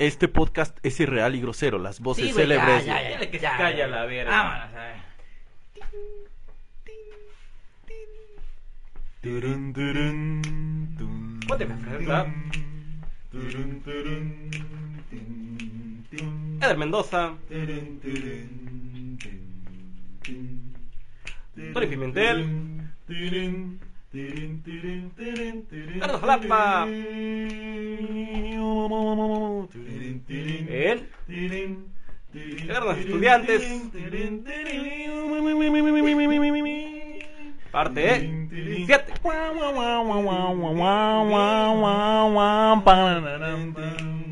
Este podcast es irreal y grosero. Las voces Sí, güey, ya, célebres. ya, ya, Dile que se ya, calla ya. la verga. Vámonos, a ver. Turun, turun, tun. Ponte a fregar. Turun, turun, tun, tun. Eder Mendoza, Turun, turun, tun, tun. Tony Pimentel, Turun, turun, él, turun, estudiantes. parte 7.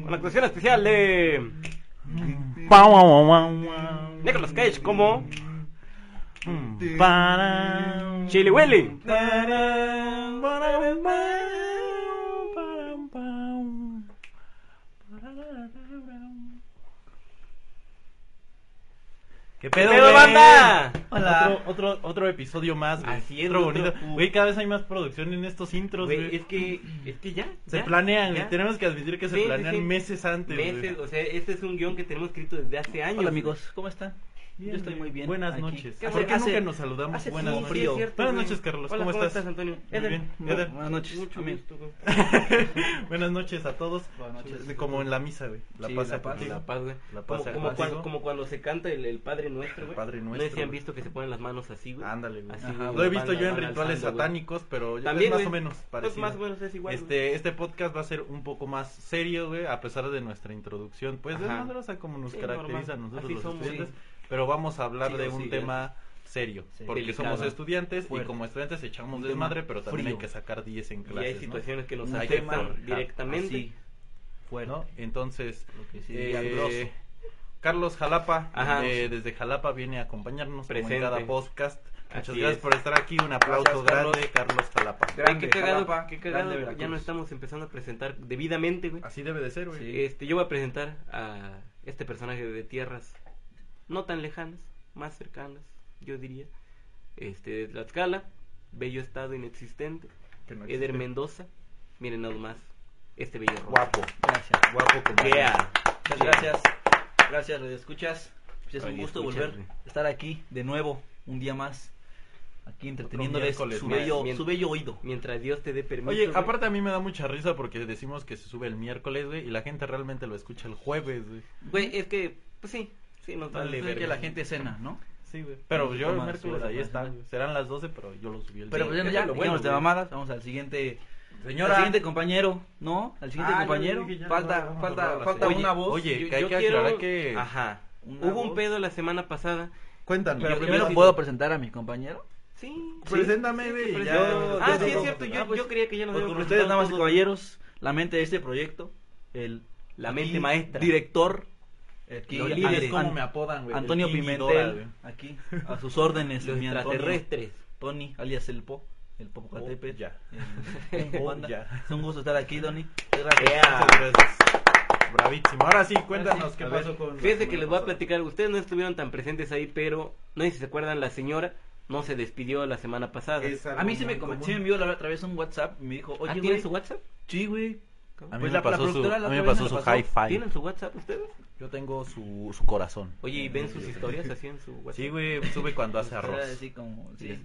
Una actuación especial de Nicolas Cage como Chili Willy. ¿Qué pedo, güey? banda? Hola. Otro, otro, otro episodio más, güey. Así es, Otro otro- bonito. Güey, cada vez hay más producción en estos intros, Güey, güey. es que, es que ya. Se ya, planean, ya. güey. Tenemos que admitir que se Sí, sí, planean sí. meses antes, güey. Meses, o sea, este es un guion que tenemos escrito desde hace años. Hola amigos, ¿cómo están? Bien, Yo estoy muy bien. Buenas aquí. noches. ¿Qué ¿Por qué hace- nunca nos saludamos? hace Buenas frío, noches. frío. cierto, Buenas noches, Carlos. Hola, ¿Cómo, estás? Antonio? Muy Eder. bien. Bu- Eder. Buenas noches. Mucho gusto. Buenas noches a todos. Buenas noches. De- Como en la misa, güey. La Sí, paz la paz. La paz, güey. La paz como, como, cuando, como cuando se canta el, el Padre Nuestro, güey. Padre No sé Nuestro, si han visto que se ponen las manos así, güey. Ándale, güey. Lo he van- visto yo en rituales satánicos, pero También, es más o menos Pues parecido. más o menos es igual. Este, este podcast va a ser un poco más serio, güey, a pesar de nuestra introducción, pues Ajá. desmadrosa como nos Sí, caracteriza a nosotros los sí. Pero vamos a hablar Sí, de un sí, tema serio, Sí. porque Delicado. somos estudiantes y como estudiantes echamos desmadre, pero también frío. hay que sacar 10 en Y clases, hay ¿no? situaciones que nos Hay afectan directamente. Así. Fuerte. ¿no? Entonces, eh. Carlos Jalapa, Ajá. eh, desde Jalapa viene a acompañarnos como en Presente. cada podcast. Muchas Así gracias es. por estar aquí, un aplauso Gracias, Carlos. grande, Carlos Jalapa. Grande, qué cagado, Jalapa, qué cagado. grande Ya no estamos empezando a presentar debidamente, güey. Así debe de ser, güey. Sí. Este, yo voy a presentar a este personaje de tierras no tan lejanas, más cercanas, yo diría. Este, de Tlaxcala, bello estado inexistente. No Eder existe. Mendoza, miren nada más, este bello rostro. Guapo, Gracias. guapo como Yeah. Muchas gracias. Gracias, Radio Escuchas. Pues es un gusto volver a estar aquí de nuevo, un día más. Aquí entreteniéndoles su bello, su bello oído. Mientras Dios te dé permiso. Oye, güey. aparte a mí me da mucha risa porque decimos que se sube el miércoles, güey, y la gente realmente lo escucha el jueves, güey. Güey, es que, pues sí, sí, nos vale Es verga. que la gente cena, ¿no? Sí, güey. Pero yo el miércoles ahí está, ¿no? Serán las 12, pero yo lo subí el Pero pues ya, bueno, de mamadas, vamos al siguiente. Señora. Al siguiente compañero, ¿no? Al siguiente Ah, compañero. falta, no, falta, falta señora. una voz. Oye, Yo- que hay yo que quiero- aclarar que... Ajá. Hubo un voz. pedo la semana pasada. Cuéntanos. Pero Yo- primero yo- puedo presentar a mi compañero. Sí. Preséntame, sí, güey, sí, Ah, yo- sí, es cierto. Yo, Ah, pues, yo creía que ya nos Pues con ustedes, damas y caballeros, la mente de este proyecto, el La mente maestra. director, aquí, Los líderes, líderes, An- ¿cómo me apodan, güey? Antonio Pimentel, Dora, güey. aquí, a sus órdenes, Los extraterrestres. Tony, alias el Po, el Popocatépetl. Oh, ya. el- Oh, ya. Es un gusto estar aquí, Tony. Gracias. Yeah. Muchas gracias. Bravísimo. Ahora sí, cuéntanos Ahora sí, qué pasó con... Fíjense que les voy a platicar. Ustedes no estuvieron tan presentes ahí, pero no sé si se acuerdan, la señora no se despidió la semana pasada. A mí se me, sí me envió la otra vez un WhatsApp y me dijo, ¿Ah, oye, ¿Tienen güey. su WhatsApp? Sí, güey. A mí Pues me la- la pasó su, la a mí me pasó me su hi-fi. ¿Tienen su WhatsApp ustedes? Yo tengo su, su corazón. Oye, ¿y ven sus historias así en su WhatsApp? Sí, güey, sube cuando hace arroz. Era así como, sí.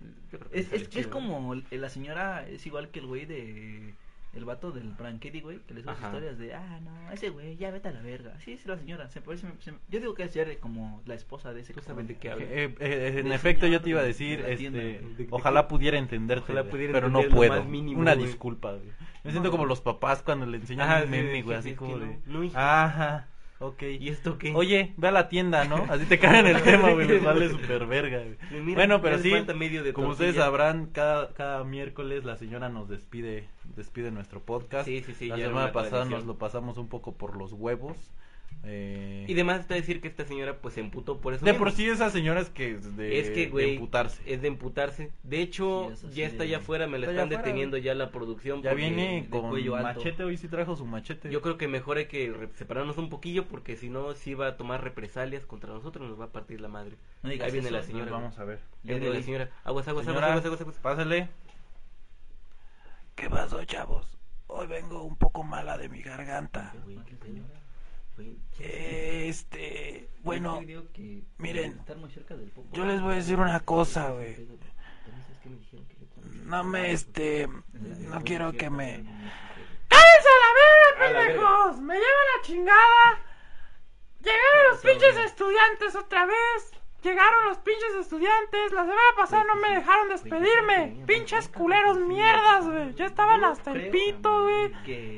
Es, es, es como el- la señora, es igual que el güey de. El vato del Branquetti, güey, que le sube Ajá. historias de, ah, no, ese güey, ya vete a la verga. Sí, es la señora. Se parece, se- yo digo que es ya como la esposa de ese sabes de qué Eh, eh, en efecto, yo te iba a de- decir, de la tienda, este, güey. De- de- ojalá pudiera entenderte, Ojalá güey, pudiera pero no entender puedo. más mínimo, Una güey. disculpa, güey. Me siento como los papás cuando le enseñan Ajá, un meme, sí, güey, sí, así como que no, ajá, ok. ¿Y esto qué? Oye, ve a la tienda, ¿no? Así te caen el tema, güey, les vale súper verga, güey. Bueno, pero sí, medio de como ustedes sabrán, cada, cada miércoles la señora nos despide, despide nuestro podcast. Sí, sí, sí, La semana pasada tradición. nos lo pasamos un poco por los huevos. Eh, Y demás está decir que esta señora pues se emputó por eso. de mismo. por sí esas señoras que es de, es que, de güey, emputarse. es de emputarse. De hecho, Sí, ya está de- allá afuera, me la Está están afuera, deteniendo ya la producción. Ya viene de con cuello alto. machete, hoy sí trajo su machete. Yo creo que mejor hay que re- separarnos un poquillo porque si no, sí va a tomar represalias contra nosotros, nos va a partir la madre. No digas Ahí viene eso, la señora. Pues vamos a ver. Ahí viene la señora. Aguas, aguas, Señora, aguas, aguas, aguas, aguas. Pásale. ¿Qué pasó, chavos? Hoy vengo un poco mala de mi garganta. Güey, qué señora. Este, bueno, miren, yo les voy a decir una cosa, güey. Pero, ¿también sabes qué me dijeron que yo- No me, este, no quiero que me... ¡Cállense a la verga, pendejos! ¡Me lleva la chingada! Llegaron los pinches estudiantes otra vez. Llegaron los pinches estudiantes. La semana pasada no me dejaron despedirme. Pinches culeros mierdas, güey. Ya estaban hasta el pito, güey.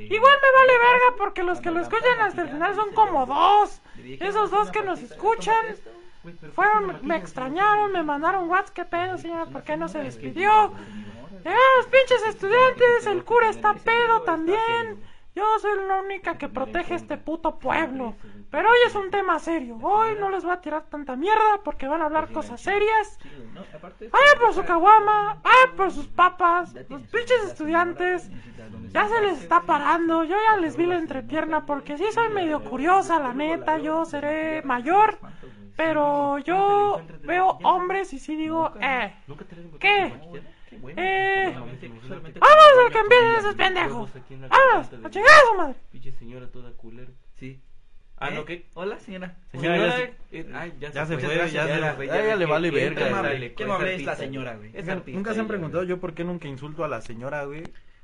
Igual me vale verga porque los que lo escuchan hasta el final son como dos. Esos dos que nos escuchan fueron, me extrañaron, me mandaron WhatsApp. ¿Qué pedo, señora? ¿Por qué no se despidió? Llegaron los pinches estudiantes. El cura está pedo también. Yo soy la única que protege este puto pueblo. Pero hoy es un tema serio. Hoy no les voy a tirar tanta mierda porque van a hablar cosas serias. Vayan por su caguama, vayan por sus papas. Los pinches estudiantes ya se les está parando. Yo ya les vi la entrepierna porque sí soy medio curiosa, la neta. Yo seré mayor, pero yo veo hombres y sí digo, eh, ¿Nunca te las ¿Qué? Eh, vamos a que empiecen esos pendejos. Vamos, a chingar a su madre. Pinche señora toda culera. Sí. Ah, ¿Eh? ¿no qué? Hola, señora. Señora, ya se- eh, ay, ya, ya se fue. ya se- gracias, a ella le vale que verga, esa- sale, qué es amable es artista, la señora, güey. Es Nunca- artista. Nunca se han ella, preguntado yo por qué nunca insulto a la señora, güey.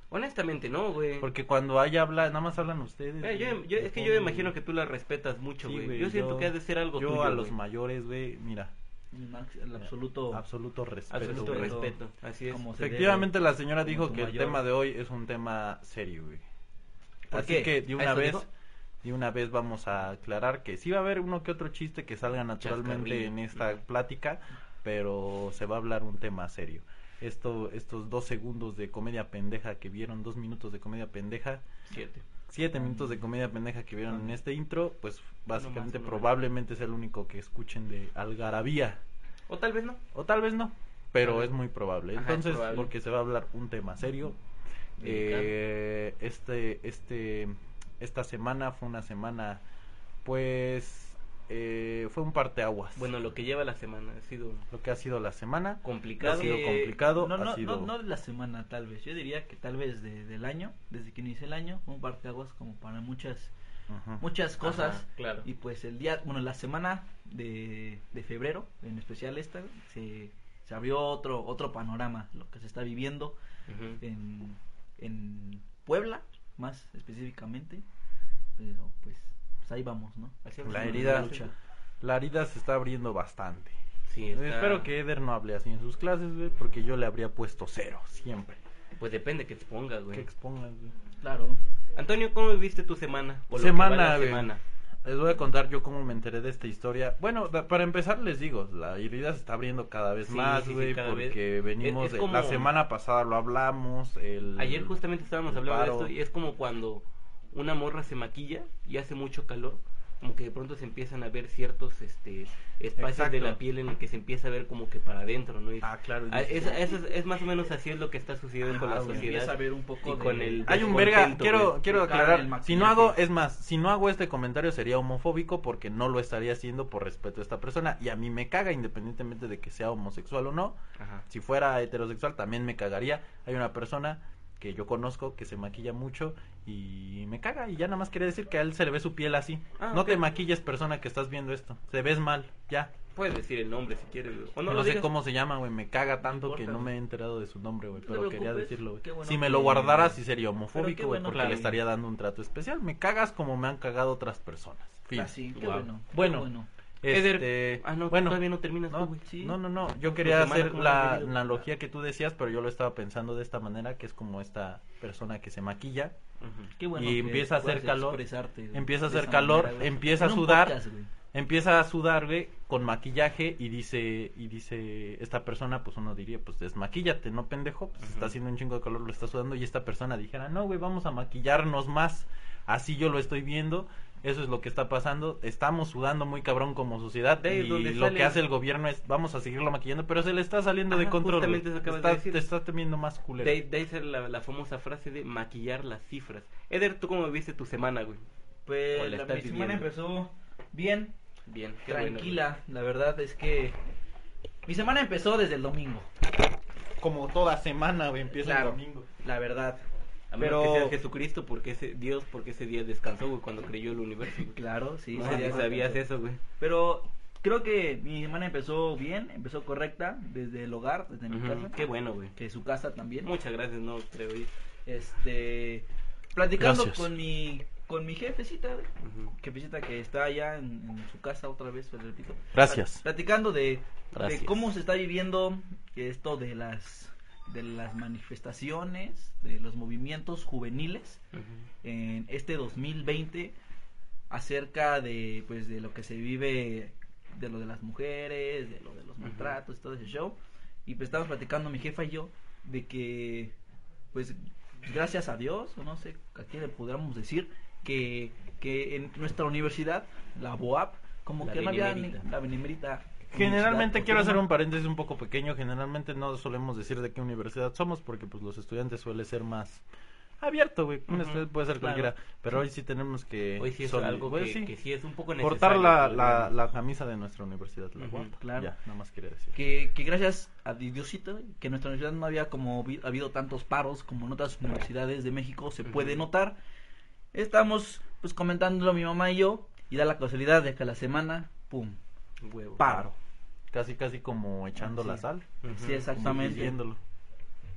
Honestamente, no, güey. Porque cuando ella habla, nada más hablan ustedes. Eh, yo, güey. yo- es que yo imagino que tú la respetas mucho, Sí, güey. güey, yo siento yo- que ha de ser algo Yo tuyo, a los güey. mayores, güey, mira, Max, El absoluto. absoluto respeto. Absoluto güey. respeto, así es. Como se Efectivamente, debe. la señora como dijo tu que el mayor. tema de hoy es un tema serio, güey. ¿Por Así qué? que de ¿A una eso vez, dijo? De una vez vamos a aclarar que sí va a haber uno que otro chiste que salga naturalmente en esta plática, pero se va a hablar un tema serio. Esto, estos dos segundos de comedia pendeja que vieron, dos minutos de comedia pendeja, Siete. siete minutos de comedia pendeja que vieron en este intro, pues básicamente uno más. probablemente sea el único que escuchen de Algarabía. O tal vez no. O tal vez no, pero es muy probable. Ajá, es Entonces, probable. porque se va a hablar un tema serio. Eh, este, este, esta semana fue una semana, pues, eh, fue un parteaguas. Bueno, lo que lleva la semana ha sido lo que ha sido la semana. complicado. Ha sido Eh, complicado, No, ha no, sido- no, no de la semana, tal vez. Yo diría que tal vez de, del año, desde que inició el año, un parteaguas como para muchas Ujú. muchas cosas. Ajá, claro. Y pues el día, bueno, la semana de, de febrero, en especial esta, se, se abrió otro otro panorama, lo que se está viviendo en, en Puebla, más específicamente. Pero pues, pues ahí vamos, ¿no? Así La herida, lucha. la herida se está abriendo bastante. Sí, está- Espero que Eder no hable así en sus clases, güey, porque yo le habría puesto cero, siempre. Pues depende que te pongas, Que güey. expongas, güey. Claro. Antonio, ¿cómo viviste tu semana? O Semana, güey. semana. Les voy a contar yo cómo me enteré de esta historia. Bueno, da- para empezar les digo, la herida se está abriendo cada vez Sí, más, sí, sí, güey, vez. porque venimos Es- es de- como- la semana pasada lo hablamos, el Ayer justamente estábamos hablando paro. de esto y es como cuando una morra se maquilla y hace mucho calor, como que de pronto se empiezan a ver ciertos este espacios de la piel en el que se empieza a ver como que para adentro, ¿no? Y- Ah, claro. Ah, es, es, es más o menos así es lo que está sucediendo con Ah, la güey. sociedad. Empieza a ver un poco y de- con el Hay un verga, quiero quiero aclarar, si no hago, es más, si no hago este comentario sería homofóbico porque no lo estaría haciendo por respeto a esta persona y a mí me caga independientemente de que sea homosexual o no. Ajá. Si fuera heterosexual también me cagaría. Hay una persona que yo conozco que se maquilla mucho y me caga y ya nada más quería decir que a él se le ve su piel así. Ah, no ok. te maquilles persona que estás viendo esto. Se ves mal, ya. Puedes decir el nombre si quieres, güey. O no, No, lo sé digas. cómo se llama, güey. Me caga tanto importa, que no me he enterado de su nombre, güey. Pero quería decirlo, güey. bueno Si me que- lo guardara, sí sería homofóbico, güey. bueno porque que- le estaría dando un trato especial. Me cagas como me han cagado otras personas. Fin. Así, qué Wow. bueno. qué Bueno. Este, Ah, no, bueno, todavía no terminas no, tú. Sí. no, no, no. Yo quería hacer ¿cómo la analogía que tú decías, pero yo lo estaba pensando de esta manera, que es como esta persona que se maquilla, Ujú. Qué bueno Y que empieza a hacer calor, empieza a hacer calor, manera, empieza a sudar. podcast, empieza a sudar, güey, con maquillaje y dice, y dice, esta persona, pues uno diría, pues desmaquíllate, ¿no, pendejo? Pues está haciendo un chingo de calor, lo está sudando y esta persona dijera, no, güey, vamos a maquillarnos más. Así yo lo estoy viendo, eso es lo que está pasando, estamos sudando muy cabrón como sociedad De y lo sale- que hace el gobierno es, vamos a seguirlo maquillando, pero se le está saliendo de control. justamente güey. eso acabas Está- de decir. Te está temiendo más culero. De, de ahí sale la, la famosa frase de maquillar las cifras. Eder, ¿tú cómo viste tu semana, güey? Pues la mi semana empezó bien, Bien, qué bueno, tranquila. la verdad es que mi semana empezó desde el domingo. Como toda semana, güey, empieza Claro. el domingo. La verdad. A Pero- menos que sea Jesucristo, porque ese Dios, porque ese día descansó, güey, cuando creyó el universo. güey. Claro, sí. No sabías eso, güey. Pero creo que mi semana empezó bien, empezó correcta, desde el hogar, desde mi Ujú, casa. Qué bueno, güey. Que su casa también. Muchas gracias, no creo ir. Este, platicando Gracias. con mi con mi jefecita, güey, Ujú. jefecita que está allá en, en su casa otra vez, pues, repito. Gracias. Pla- Platicando de, de cómo se está viviendo esto de las de las manifestaciones, de los movimientos juveniles Ujú. en este 2020 acerca de pues de lo que se vive de lo de las mujeres, de lo de los maltratos, todo ese show. Y pues estábamos platicando mi jefa y yo de que pues gracias a Dios, o no sé a quién le pudiéramos decir, que, que en nuestra universidad, la BOAP, como La que no había ni- la benemérita. Generalmente quiero hacer un par paréntesis un poco pequeño. Generalmente no solemos decir de qué universidad somos porque pues los estudiantes suele ser más abierto, güey. Un Ujú, estudiante puede ser claro. cualquiera, pero hoy sí tenemos que Hoy sí es algo que, sí, que sí es un poco portar la, la, la camisa de nuestra universidad, la Ujú, UAP. claro. Ya, nada más quería decir. que, que gracias a Diosito, que en nuestra universidad no había como vi- habido tantos paros como en otras universidades de México se puede notar. Estamos pues comentándolo mi mamá y yo y da la casualidad de que a la semana, pum, Huevo. paro. Casi, casi como echando Sí. la sal. Ujú. Sí, exactamente. Viéndolo.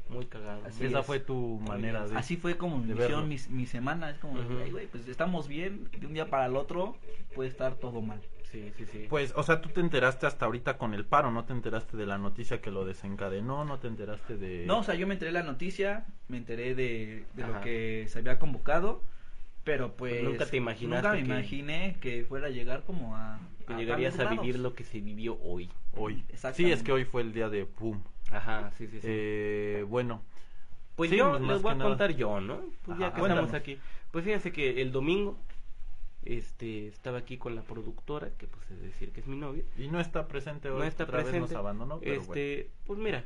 Muy cagado. Así Esa es. fue tu manera de... Así fue como verlo. mi, mi semana, es como, Ujú. "Ay, güey, pues estamos bien, de un día para el otro puede estar todo mal. Sí, sí, sí. Pues, o sea, tú te enteraste hasta ahorita con el paro, no te enteraste de la noticia que lo desencadenó, no te enteraste de... No, o sea, yo me enteré de la noticia, me enteré de, de lo que se había convocado, pero pues... Nunca te imaginaste Nunca me que- imaginé que fuera a llegar como a... que a llegarías a vivir lo que se vivió hoy. hoy. Sí, es que hoy fue el día de pum. Ajá, sí, sí, sí. Eh, bueno, Pues Sí, yo pues, les voy que a nada. contar yo, ¿no? Pues ya que cuéntanos. estamos aquí. Pues fíjense que el domingo este estaba aquí con la productora, que pues es decir que es mi novia. y no está presente hoy, No está otra vez presente. nos abandonó, pero este, pues mira,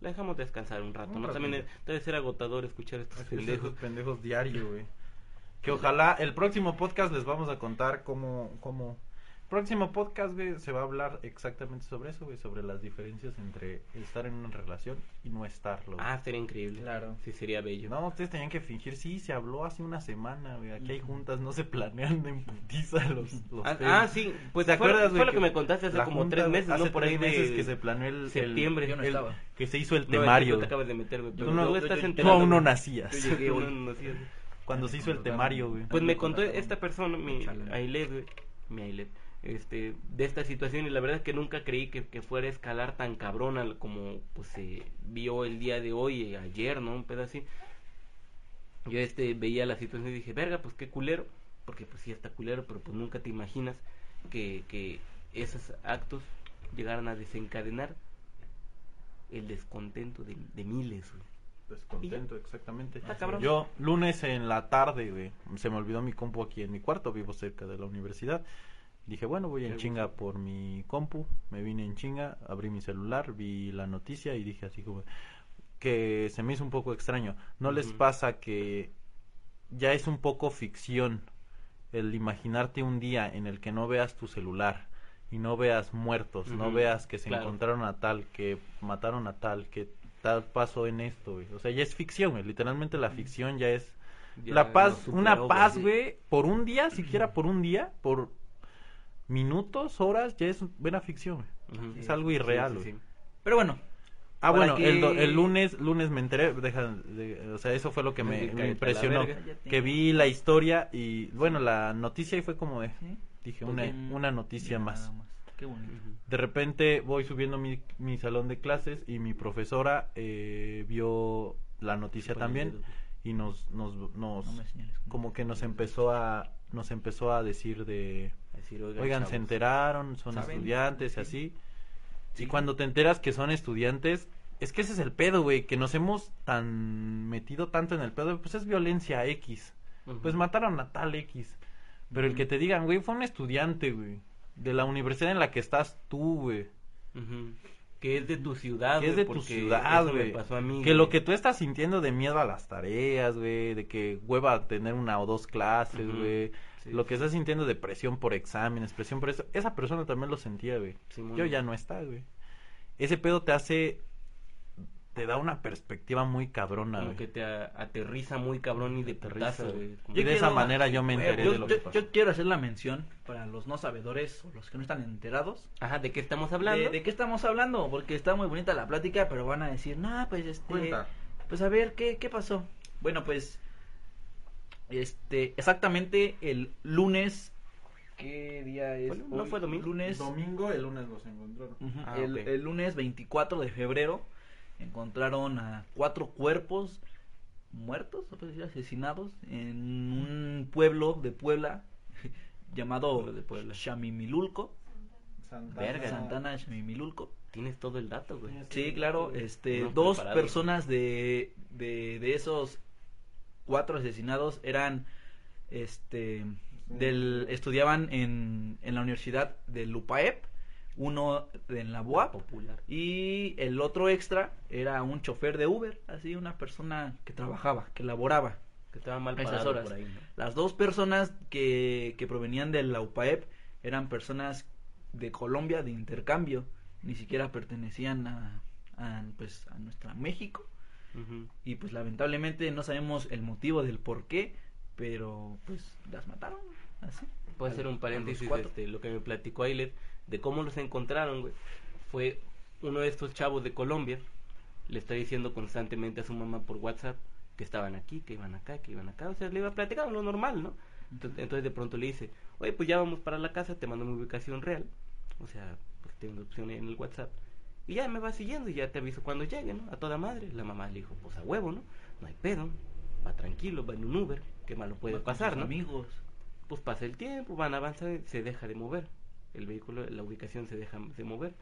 la dejamos descansar un rato, Un ¿no? También ratito. debe ser agotador escuchar estos pendejos. Pendejos diario, güey. Que ojalá el próximo podcast les vamos a contar cómo, cómo... Próximo podcast, güey, se va a hablar exactamente sobre eso, güey, sobre las diferencias entre estar en una relación y no estarlo. güey. Ah, sería increíble. Claro. Sí, sería bello. No, ustedes tenían que fingir, sí, se habló hace una semana, güey. Aquí hay juntas, no se planean en putiza los, los Ah, ah, sí, pues ¿Te fue, acuerdas, fue güey, lo que me contaste hace como junta, tres meses, hace ¿no? Por tres ahí meses de que se planeó el septiembre. Yo no el- estaba. que se hizo el No, es que temario. tú te acabas de meter, güey. Tú no- tú yo- estás yo- enterado, Tú aún no nacías. Yo llegué hoy. No, nacías. Cuando se hizo el temario, güey. Pues me contó esta persona, mi. Ailet, güey, mi Ailet, este, de esta situación y la verdad es que nunca creí que, que fuera a escalar tan cabrona como pues se vio el día de hoy, eh, ayer, ¿no? Un pedo así. Yo este veía la situación y dije, verga, pues qué culero, porque pues sí está culero, pero pues nunca te imaginas que, que esos actos llegaran a desencadenar el descontento de, de miles, güey. Descontento, exactamente. Yo, lunes en la tarde, güey, se me olvidó mi compu aquí en mi cuarto, vivo cerca de la universidad. Dije, bueno, voy en chinga por mi compu, me vine en chinga, abrí mi celular, vi la noticia y dije así como que se me hizo un poco extraño. ¿No les pasa que ya es un poco ficción el imaginarte un día en el que no veas tu celular y no veas muertos, no veas que se claro. encontraron a tal, que mataron a tal, que tal pasó en esto, güey. O sea, ya es ficción, güey. Literalmente la ficción ya es Ya la paz, una paz, güey. por un día, siquiera por un día, por minutos, horas, ya es buena ficción, güey. Es algo irreal, güey. Pero bueno, Ah, bueno, que- el, do- el lunes, lunes me enteré, deja, de- o sea, eso fue lo que me, impresionó, que vi la historia y, bueno, la noticia y fue como de, ¿sí? dije, una, una noticia más. Qué bonito. De repente voy subiendo mi, mi salón de clases y mi profesora eh, vio la noticia también y nos, nos, nos No como que nos empezó a, nos empezó a decir de, Decir, oigan, se enteraron, son ¿Saben? estudiantes y Sí. así. Sí. Y cuando te enteras que son estudiantes, es que ese es el pedo, güey, que nos hemos tan metido tanto en el pedo, pues es violencia X. Pues mataron a tal X. Pero el que te digan, güey, fue un estudiante, güey, de la universidad en la que estás tú, güey. Que es de tu ciudad, Que es de tu ciudad, güey. a Que lo que tú estás sintiendo de miedo a las tareas, güey, de que hueva tener una o dos clases, güey. Sí, lo que sí. estás sintiendo de presión por exámenes, presión por eso. Esa persona también lo sentía, güey. Yo ya no está, güey. Ese pedo te hace te da una perspectiva muy cabrona, Como güey. que te a- aterriza muy cabrón y de Aterriza, putazo, güey. güey. Como Y de esa manera yo me enteré yo, de lo yo- que pasó. yo quiero hacer la mención para los no sabedores o los que no están enterados. Ajá, ¿de qué estamos hablando? ¿De, de qué estamos hablando? Porque está muy bonita la plática, pero van a decir, nah, pues este. Cuenta. Pues a ver, ¿qué, qué pasó? Bueno, pues. Este, exactamente el lunes. ¿Qué día es? ¿Fue- no hoy? fue domingo? Lunes. Domingo, el lunes los encontraron. Ujú, Ah, el, ok. el lunes 24 de febrero encontraron a cuatro cuerpos muertos, decir, asesinados en un pueblo de Puebla llamado Pueblo de Puebla. Chamimilulco, Santana. Verga. Santana de Chamimilulco. Tienes todo el dato, güey. Sí, claro, este, dos personas de, de, de esos cuatro asesinados eran, este, del, estudiaban en, en la universidad de Lupaep, uno en la UAP, Popular. y el otro extra era un chofer de Uber, así una persona que trabajaba, que laboraba. Que estaba mal Esas horas. por ahí, ¿no? Las dos personas que, que provenían de la UPAEP eran personas de Colombia de intercambio, ni siquiera pertenecían a, a, pues, a nuestra México y pues lamentablemente no sabemos el motivo del por qué, pero pues las mataron, así. Puede ser un paréntesis, este, lo que me platicó Ailet, de cómo los encontraron, güey. Fue uno de estos chavos de Colombia, le está diciendo constantemente a su mamá por WhatsApp que estaban aquí, que iban acá, que iban acá. O sea, le iba platicando lo normal, ¿no? Entonces, entonces de pronto le dice, oye, pues ya vamos para la casa, te mando mi ubicación real. O sea, pues tengo opción en el WhatsApp. Y ya me va siguiendo y ya te aviso cuando llegue, ¿no? A toda madre. La mamá le dijo, pues a huevo, ¿no? No hay pedo. Va tranquilo, va en un Uber. Qué malo puede Va con pasar, sus ¿no? Amigos. pues pasa el tiempo, van avanzando, se deja de mover. El vehículo, la ubicación se deja de mover.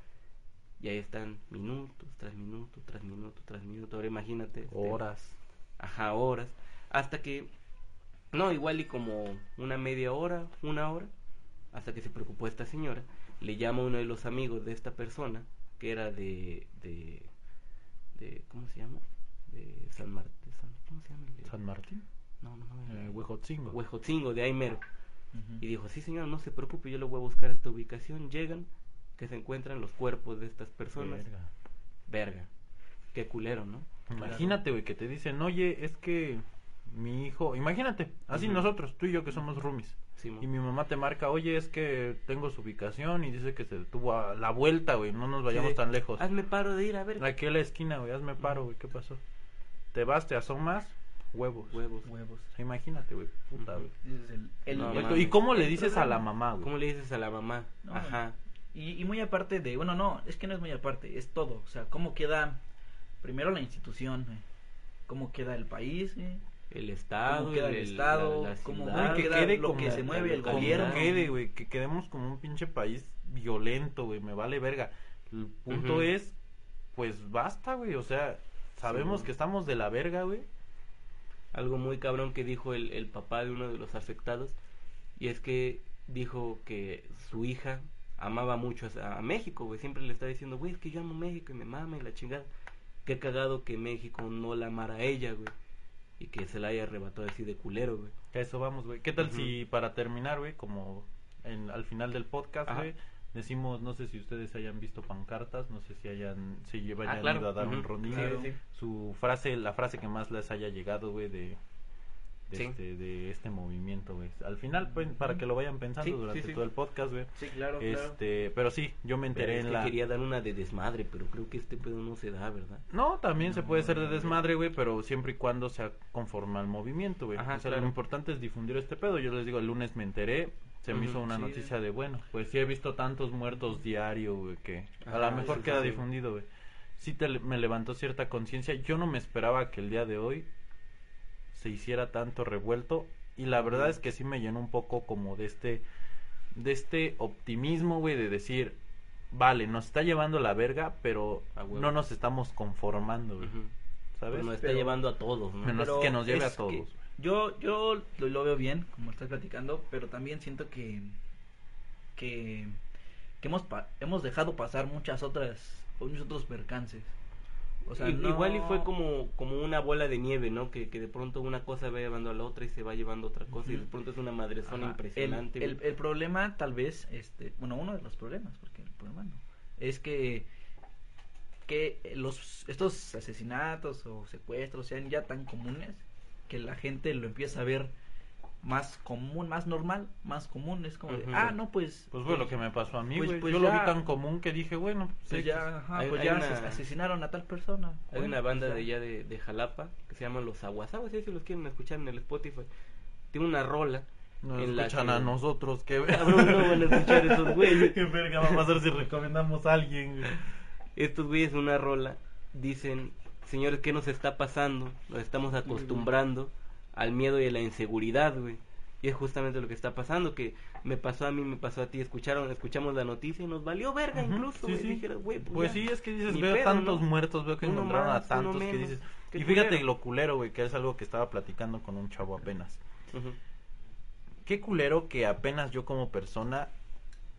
Y ahí están minutos, tras minutos, tras minutos, tras minutos. Ahora imagínate. este, Horas. Ajá, horas. Hasta que, no, igual y como una media hora, una hora, hasta que se preocupó esta señora. Le llama uno de los amigos de esta persona, que era de, de, de ¿cómo se llama? De San Martín. ¿Cómo se llama? de- San Martín. No, no, no. Eh, Huejotzingo. Huejotzingo, de Aimero. Y dijo, sí señor, no se preocupe, yo le voy a buscar esta ubicación. Llegan, que se encuentran los cuerpos de estas personas. Verga. Verga. Qué culero, ¿no? Imagínate, güey, que te dicen, oye, es que mi hijo, imagínate, así nosotros, tú y yo que somos roomies, y mi mamá te marca, oye, es que tengo su ubicación y dice que se detuvo a la vuelta, güey, no nos vayamos Sí, tan lejos. Hazme paro de ir a ver. Aquí a la esquina, güey, hazme paro, güey, ¿qué pasó? Te vas, te asomas, huevos. Huevos. Huevos. Imagínate, güey, puta, güey. Ese es el- el- No, el- mames. ¿Y cómo le dices a la mamá, güey? ¿Cómo le dices a la mamá? No, Ajá. Y, y muy aparte de, bueno, no, es que no es muy aparte, es todo. O sea, cómo queda primero la institución, güey. cómo queda el país, güey. El estado, ¿Cómo queda el estado? la, la ¿Cómo ciudad. que queda quede lo como que se mueve el como gobierno. quede, güey, que quedemos como un pinche país violento, güey, me vale verga. El punto es, pues basta, güey, o sea, sabemos Sí. que estamos de la verga, güey. Algo muy cabrón que dijo el, el papá de uno de los afectados y es que dijo que su hija amaba mucho a, a México, güey, siempre le está diciendo, güey, es que yo amo México y me mama y la chingada. Qué cagado que México no la amara a ella, güey, y que se la haya arrebatado así de culero, güey. A eso vamos, güey. ¿Qué tal si para terminar, güey, como en, al final del podcast, güey, decimos, no sé si ustedes hayan visto pancartas, no sé si hayan, si llevan Ah, claro. ido a dar un rondín, Claro. su frase, la frase que más les haya llegado, güey, de, de, Sí. este, de este movimiento, güey. Al final, pues, para que lo vayan pensando Sí, durante sí, todo el podcast, güey. Sí, claro, Este, pero sí, yo me Pero enteré es en que la... quería dar una de desmadre, pero creo que este pedo no se da, ¿verdad? No, también se puede hacer de desmadre, güey, pero siempre y cuando sea conforme al movimiento, güey. Ajá, o sea, claro. lo importante es difundir este pedo. Yo les digo, el lunes me enteré, se me hizo una sí. noticia de, bueno, pues sí he visto tantos muertos diario, güey, que a lo mejor sí, queda sí. difundido, güey. Sí te, me levantó cierta conciencia. Yo no me esperaba que el día de hoy se hiciera tanto revuelto y la verdad es que sí me llenó un poco como de este de este optimismo, güey, de decir, vale, nos está llevando la verga, pero no nos estamos conformando, güey. ¿Sabes? Pues nos está Pero- llevando a todos, ¿no? Menos- que nos lleve a todos, que. Yo, yo lo, lo veo bien, como estás platicando, pero también siento que que, que hemos pa- hemos dejado pasar muchas otras muchos otros percances. O sea, I- no- Igual y fue como, como una bola de nieve, ¿no? Que, que de pronto una cosa va llevando a la otra y se va llevando otra cosa y de pronto es una madrezona Ajá. impresionante. El, el problema, tal vez, este, bueno, uno de los problemas, porque el problema no, es que que los estos asesinatos o secuestros sean ya tan comunes que la gente lo empieza a ver más común, más normal, más común. Es como, de, Ujú. ah, no, pues. Pues fue lo que me pasó a mí, Pues- pues Yo lo vi ya- tan común que dije, bueno, Pues sí, ya, ajá, Hay- pues hay ya una- ases- asesinaron a tal persona. Hay Bueno, una banda pues de ya. allá de, de Jalapa que se llama Los Aguasaguas, si los quieren escuchar en el Spotify. Tiene una rola Nos en la escuchan que- a nosotros, qué Cabrón, no van a escuchar esos güeyes. Qué verga va a pasar si recomendamos a alguien. Estos güeyes una rola dicen, señores, ¿qué nos está pasando? Nos estamos acostumbrando al miedo y a la inseguridad, güey. Y es justamente lo que está pasando, que me pasó a mí, me pasó a ti, escucharon, escuchamos la noticia y nos valió verga incluso, güey. sí. Dijeras, güey, pues, Pues sí, es que dices, veo pedo, tantos ¿no? muertos, veo que Uno encontraron más, a tantos que dices. Y fíjate culero. lo culero, güey, que es algo que estaba platicando con un chavo apenas. Qué culero que apenas yo como persona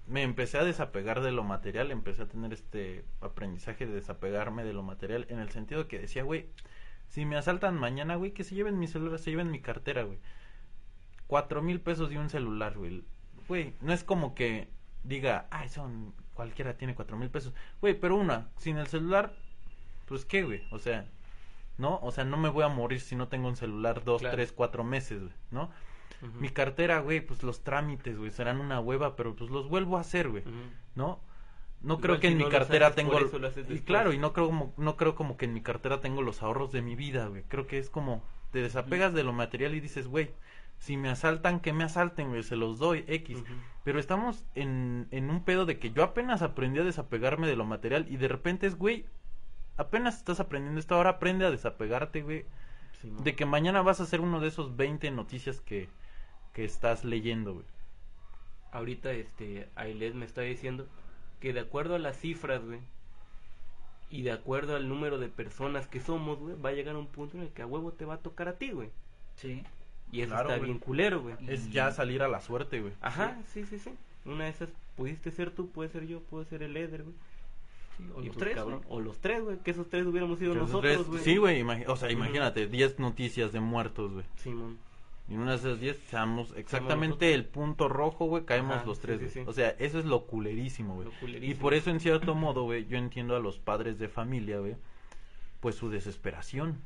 me empecé a desapegar de lo material, empecé a tener este aprendizaje de desapegarme de lo material en el sentido que decía, güey, si me asaltan mañana, güey, que se lleven mi celular, se lleven mi cartera, güey. Cuatro mil pesos y un celular, güey. Güey, no es como que diga, ay, son, cualquiera tiene cuatro mil pesos. Güey, pero una, sin el celular, pues qué, güey, o sea, ¿no? O sea, no me voy a morir si no tengo un celular dos, Claro. tres, cuatro meses, güey, ¿no? Mi cartera, güey, pues los trámites, güey, serán una hueva, pero pues los vuelvo a hacer, güey. ¿no? No Igual creo que si en mi no cartera tengo y claro, y no creo como no creo como que en mi cartera tengo los ahorros de mi vida, güey. Creo que es como te desapegas de lo material y dices, güey, si me asaltan, que me asalten, güey, se los doy X. Pero estamos en, en un pedo de que yo apenas aprendí a desapegarme de lo material y de repente es, güey, apenas estás aprendiendo esto, ahora aprende a desapegarte, güey. Sí. De que mañana vas a ser uno de esos 20 noticias que, que estás leyendo, güey. ahorita este Ailet me está diciendo que de acuerdo a las cifras, güey, y de acuerdo al número de personas que somos, güey, va a llegar un punto en el que a huevo te va a tocar a ti, güey. Sí. Y eso Claro, está güey. bien culero, güey. Es ya salir a la suerte, güey. Ajá, sí, sí, sí. Una de esas pudiste ser tú, puede ser yo, puede ser el Eder, güey. Sí, o los pues, tres, cabrón. O los tres, güey. Que esos tres hubiéramos sido nosotros, güey. Sí, güey, o sea, imagínate, 10 noticias de muertos, güey. Simón. Y en una de esas 10 seamos exactamente el punto rojo, güey, caemos Ajá, los tres, sí, güey. sí. O sea, eso es lo culerísimo, güey. Y por eso, en cierto modo, güey, yo entiendo a los padres de familia, güey, pues su desesperación.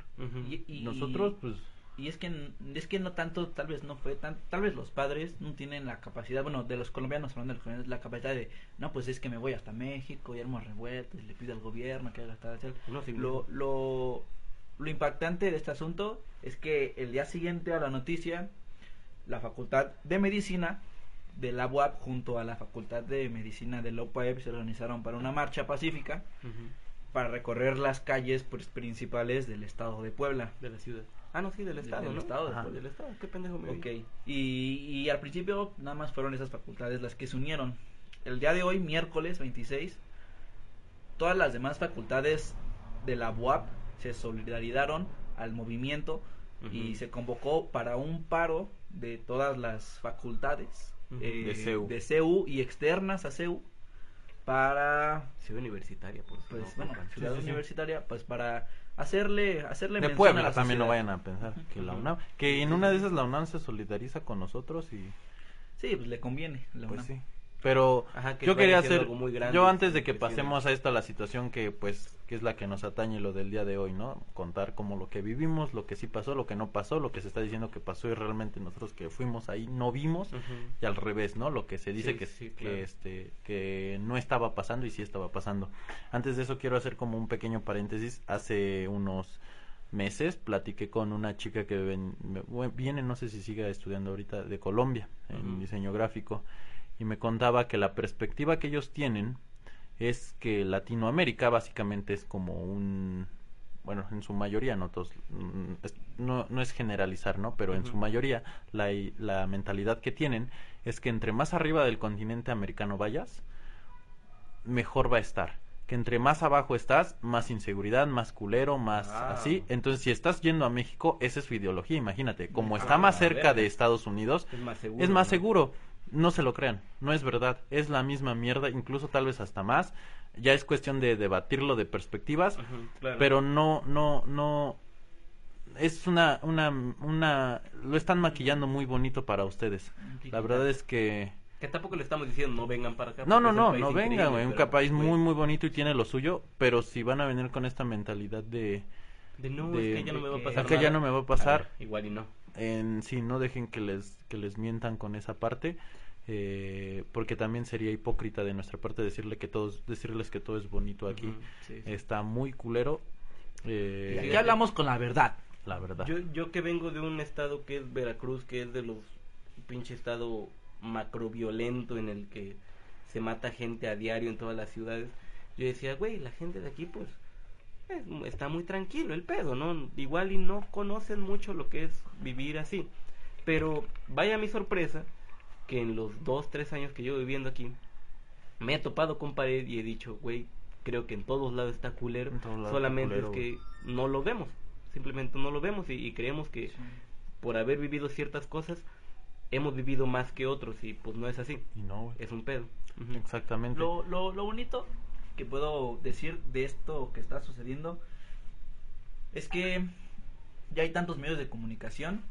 Y- y- Nosotros, pues, Y es que, es que no tanto, tal vez no fue tan, tal vez los padres no tienen la capacidad, bueno, de los colombianos, hablando de los colombianos, la capacidad de, no, pues es que me voy hasta México y armo revueltas y le pido al gobierno que haga tal, tal. No, sí, Lo, lo, lo impactante de este asunto es que el día siguiente a la noticia, la Facultad de Medicina de la UAP junto a la Facultad de Medicina de la UPAEP se organizaron para una marcha pacífica para recorrer las calles pues, principales del estado de Puebla. De la ciudad. Ah, no, sí, del estado, del ¿no? estado, Ajá. del estado. Qué pendejo me Ok, y, y al principio nada más fueron esas facultades las que se unieron. El día de hoy, miércoles 26, todas las demás facultades de la UAP se solidarizaron al movimiento y Ujú. se convocó para un paro de todas las facultades Ujú. eh, De CEU. de CEU y externas a CEU para Ciudad universitaria, por pues no bueno ciudad sí, sí. universitaria pues para hacerle hacerle de a Puebla la también no vayan a pensar que la. UNAM, que en una de esas la UNAM se solidariza con nosotros y sí pues le conviene la pues UNAM. sí. Pero Ajá, que yo quería hacer, algo muy grande, yo antes de que pasemos a esta la situación que pues que es la que nos atañe lo del día de hoy, ¿no? Contar como lo que vivimos, lo que sí pasó, lo que no pasó, lo que se está diciendo que pasó y realmente nosotros que fuimos ahí no vimos y al revés, ¿no? Lo que se dice Sí, que, sí, que este que no estaba pasando y sí estaba pasando. Antes de eso quiero hacer como un pequeño paréntesis. Hace unos meses platiqué con una chica que ven- viene, no sé si siga estudiando ahorita, de Colombia, en diseño gráfico, y me contaba que la perspectiva que ellos tienen es que Latinoamérica básicamente es como un bueno, en su mayoría, no todos, mm, no, no es generalizar, ¿no? Pero en su mayoría la, la mentalidad que tienen es que entre más arriba del continente americano vayas, mejor va a estar. Que entre más abajo estás, más inseguridad, más culero, más Ah. así. Entonces, si estás yendo a México, esa es su ideología, imagínate. Como Ah, está más a cerca de Estados Unidos, Es más seguro. es más ¿no? seguro. No se lo crean, no es verdad. Es la misma mierda, incluso tal vez hasta más. Ya es cuestión de debatirlo de perspectivas, claro. pero no, no, no. Es una, una, una. Lo están maquillando muy bonito para ustedes. La verdad es que Que tampoco le estamos diciendo no vengan para acá. No, no, es no, no vengan, güey. Un pero, país muy, muy bonito y tiene lo suyo, pero si van a venir con esta mentalidad de, De no, de- es que ya no me va a pasar acá ya nada. no me va a A pasar, ver, igual y no. en sí, no dejen que les, que les mientan con esa parte, eh, porque también sería hipócrita de nuestra parte decirle que todos, decirles que todo es bonito aquí. Ujú. Sí, sí. Está muy culero, eh, Y aquí hablamos con la verdad. la verdad. Yo, yo que vengo de un estado que es Veracruz, que es de los pinche estado macroviolento en el que se mata gente a diario en todas las ciudades, yo decía, güey, la gente de aquí pues es- está muy tranquilo el pedo, ¿no? Igual y no conocen mucho lo que es vivir así. Pero vaya mi sorpresa que en los dos, tres años que llevo viviendo aquí, me he topado con pared y he dicho, güey, creo que en todos lados está culero, lados está solamente culero, es que no lo vemos, simplemente no lo vemos y, y creemos que por haber vivido ciertas cosas hemos vivido más que otros y pues no es así, Y no, güey. es un pedo. Exactamente. Lo, lo, lo bonito que puedo decir de esto que está sucediendo es que ya hay tantos medios de comunicación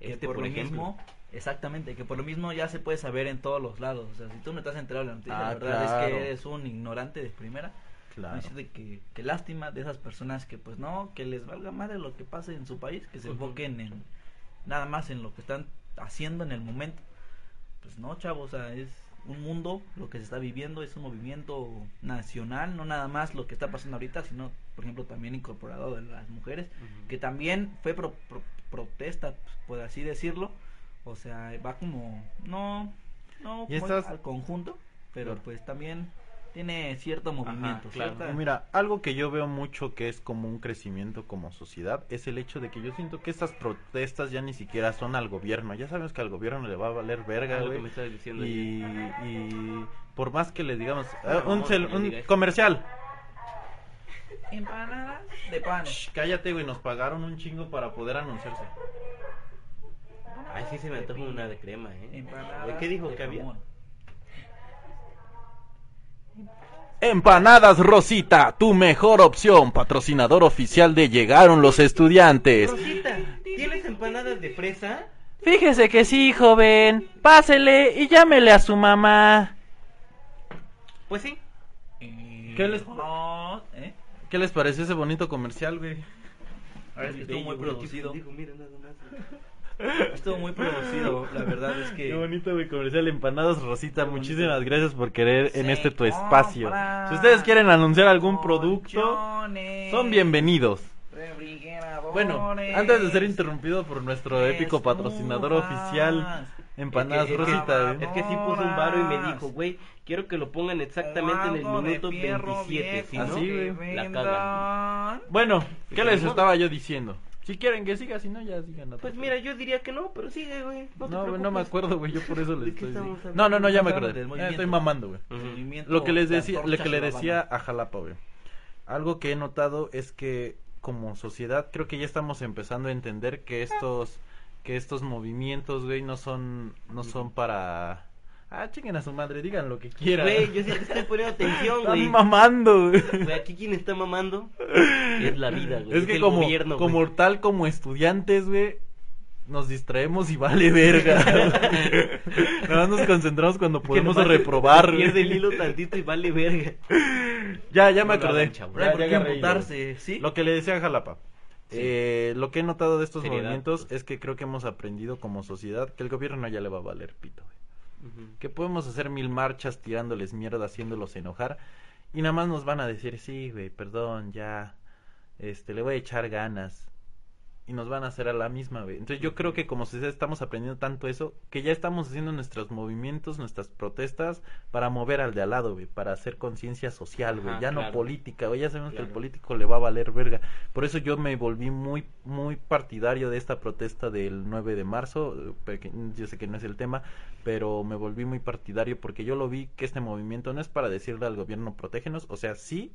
que Este, por, por ejemplo. mismo, exactamente, que por lo mismo ya se puede saber en todos los lados. O sea, si tú no estás enterado de la noticia, Ah, la verdad es que eres un ignorante de primera. Claro. Decirte que, que lástima de esas personas que pues no, que les valga madre lo que pase en su país, que se enfoquen en nada más en lo que están haciendo en el momento. Pues no, chavos, o sea, es un mundo, lo que se está viviendo es un movimiento nacional, no nada más lo que está pasando ahorita, sino, por ejemplo, también incorporado de las mujeres, que también fue pro- pro- protesta, pues, por así decirlo, o sea, va como, no, no Y como estas- al conjunto, pero Claro. pues también tiene cierto movimiento, claro. cierta- Y Mira, algo que yo veo mucho que es como un crecimiento como sociedad es el hecho de que yo siento que estas protestas ya ni siquiera son al gobierno. Ya sabemos que al gobierno le va a valer verga, güey. Y, y por más que le digamos, No, ah, un, cel- comercial. Empanadas de pan. Shh, cállate, güey, nos pagaron un chingo para poder anunciarse. Ay, sí se me antoja una de crema, ¿eh? Empanadas ¿Qué dijo de que había? Empanadas Rosita, tu mejor opción, patrocinador oficial de Llegaron los Estudiantes. Rosita, ¿tienes empanadas de fresa? Fíjese que sí, joven. Pásele y llámele a su mamá. Pues sí. ¿Qué les- No, ¿eh? ¿Qué les pareció ese bonito comercial, güey? Ahora es que estuvo muy producido. pendejo, mira nada más. Estuvo muy producido, la verdad es que... Qué bonito, güey, comercial Empanadas Rosita. Qué bonito. Muchísimas gracias por querer en este tu espacio. Si ustedes quieren anunciar algún producto, son bienvenidos. Bueno, antes de ser interrumpido por nuestro épico patrocinador oficial, Empanadas Es que- es que- Rosita. Es que sí puso un varo y me dijo, güey, quiero que lo pongan exactamente en el minuto fierro 27, si viejo no, Así, güey. la cagan. Bueno, ¿qué Pues, les estaba yo diciendo? Si quieren que siga, si no, ya sigan. a Pues otro. mira, yo diría que no, pero sigue, güey. No, No, güey, no me acuerdo, güey, yo por eso ¿De les estoy diciendo. No, no, no, ya me acordé. Ya movimiento. estoy mamando, güey. Lo que les de decía, lo que le decía a Jalapa, güey. Algo que he notado es que como sociedad creo que ya estamos empezando a entender que estos que estos movimientos, güey, no son no son para Ah, chinguen a su madre, digan lo que quieran. Güey, yo sí te estoy poniendo atención, Están güey. mamando, güey. Güey, aquí quien está mamando es la vida, güey. Es que el como, gobierno, como güey. tal, como estudiantes, güey, nos distraemos y vale verga. Nada más nos concentramos cuando podemos nomás reprobar. güey. Pierde el hilo tantito y vale verga. Ya, ya me acordé. ¿Sí? Lo que le decía a Jalapa. Sí. Eh, lo que he notado de estos Seriedad, movimientos pues. es que creo que hemos aprendido como sociedad que el gobierno ya le va a valer pito. güey. Que podemos hacer mil marchas tirándoles mierda, haciéndolos enojar. Y nada más nos van a decir, sí, güey, perdón, ya. Este, le voy a echar ganas. Y nos van a hacer a la misma, güey. Entonces yo creo que como sociedad estamos aprendiendo tanto eso, que ya estamos haciendo nuestros movimientos, nuestras protestas para mover al de al lado, güey. Para hacer conciencia social, güey. Ya no política, güey. Ya sabemos que el político le va a valer verga. Por eso yo me volví muy, muy partidario de esta protesta del 9 de marzo. Yo sé que no es el tema, pero me volví muy partidario porque yo lo vi que este movimiento no es para decirle al gobierno protégenos, o sea, sí,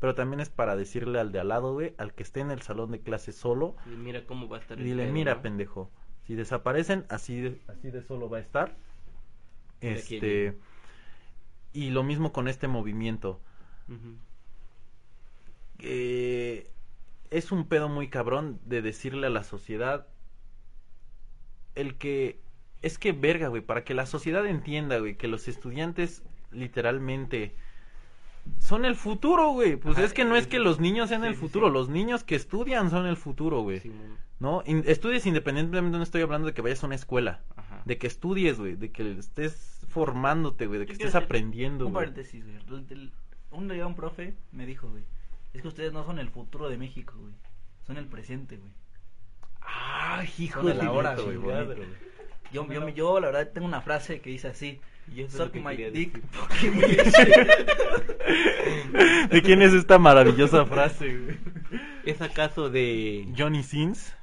Pero también es para decirle al de al lado, güey, al que esté en el salón de clase solo, Y mira cómo va a estar el dile, mira, ¿no? pendejo, si desaparecen, así de, así de solo va a estar. Este y lo mismo con este movimiento. Eh, es un pedo muy cabrón de decirle a la sociedad el que es que verga, güey, para que la sociedad entienda, güey, que los estudiantes literalmente son el futuro, güey. Pues Ajá, es que no es que los niños sean Sí, el futuro, sí. los niños que estudian son el futuro, güey. ¿No? In- estudies independientemente, no estoy hablando de que vayas a una escuela, Ajá. de que estudies, güey, de que estés formándote, güey, de que Yo estés aprendiendo, Un güey. paréntesis, güey. El- el- Un día un profe me dijo, güey. Es que ustedes no son el futuro de México, güey. Son el presente, güey. Ah, hijo Son de la hora, güey. Yo, yo, yo, la verdad, tengo una frase que dice así. Y eso es Suck lo que my dick. ¿De quién es esta maravillosa frase, güey? ¿Es acaso de Johnny Sins.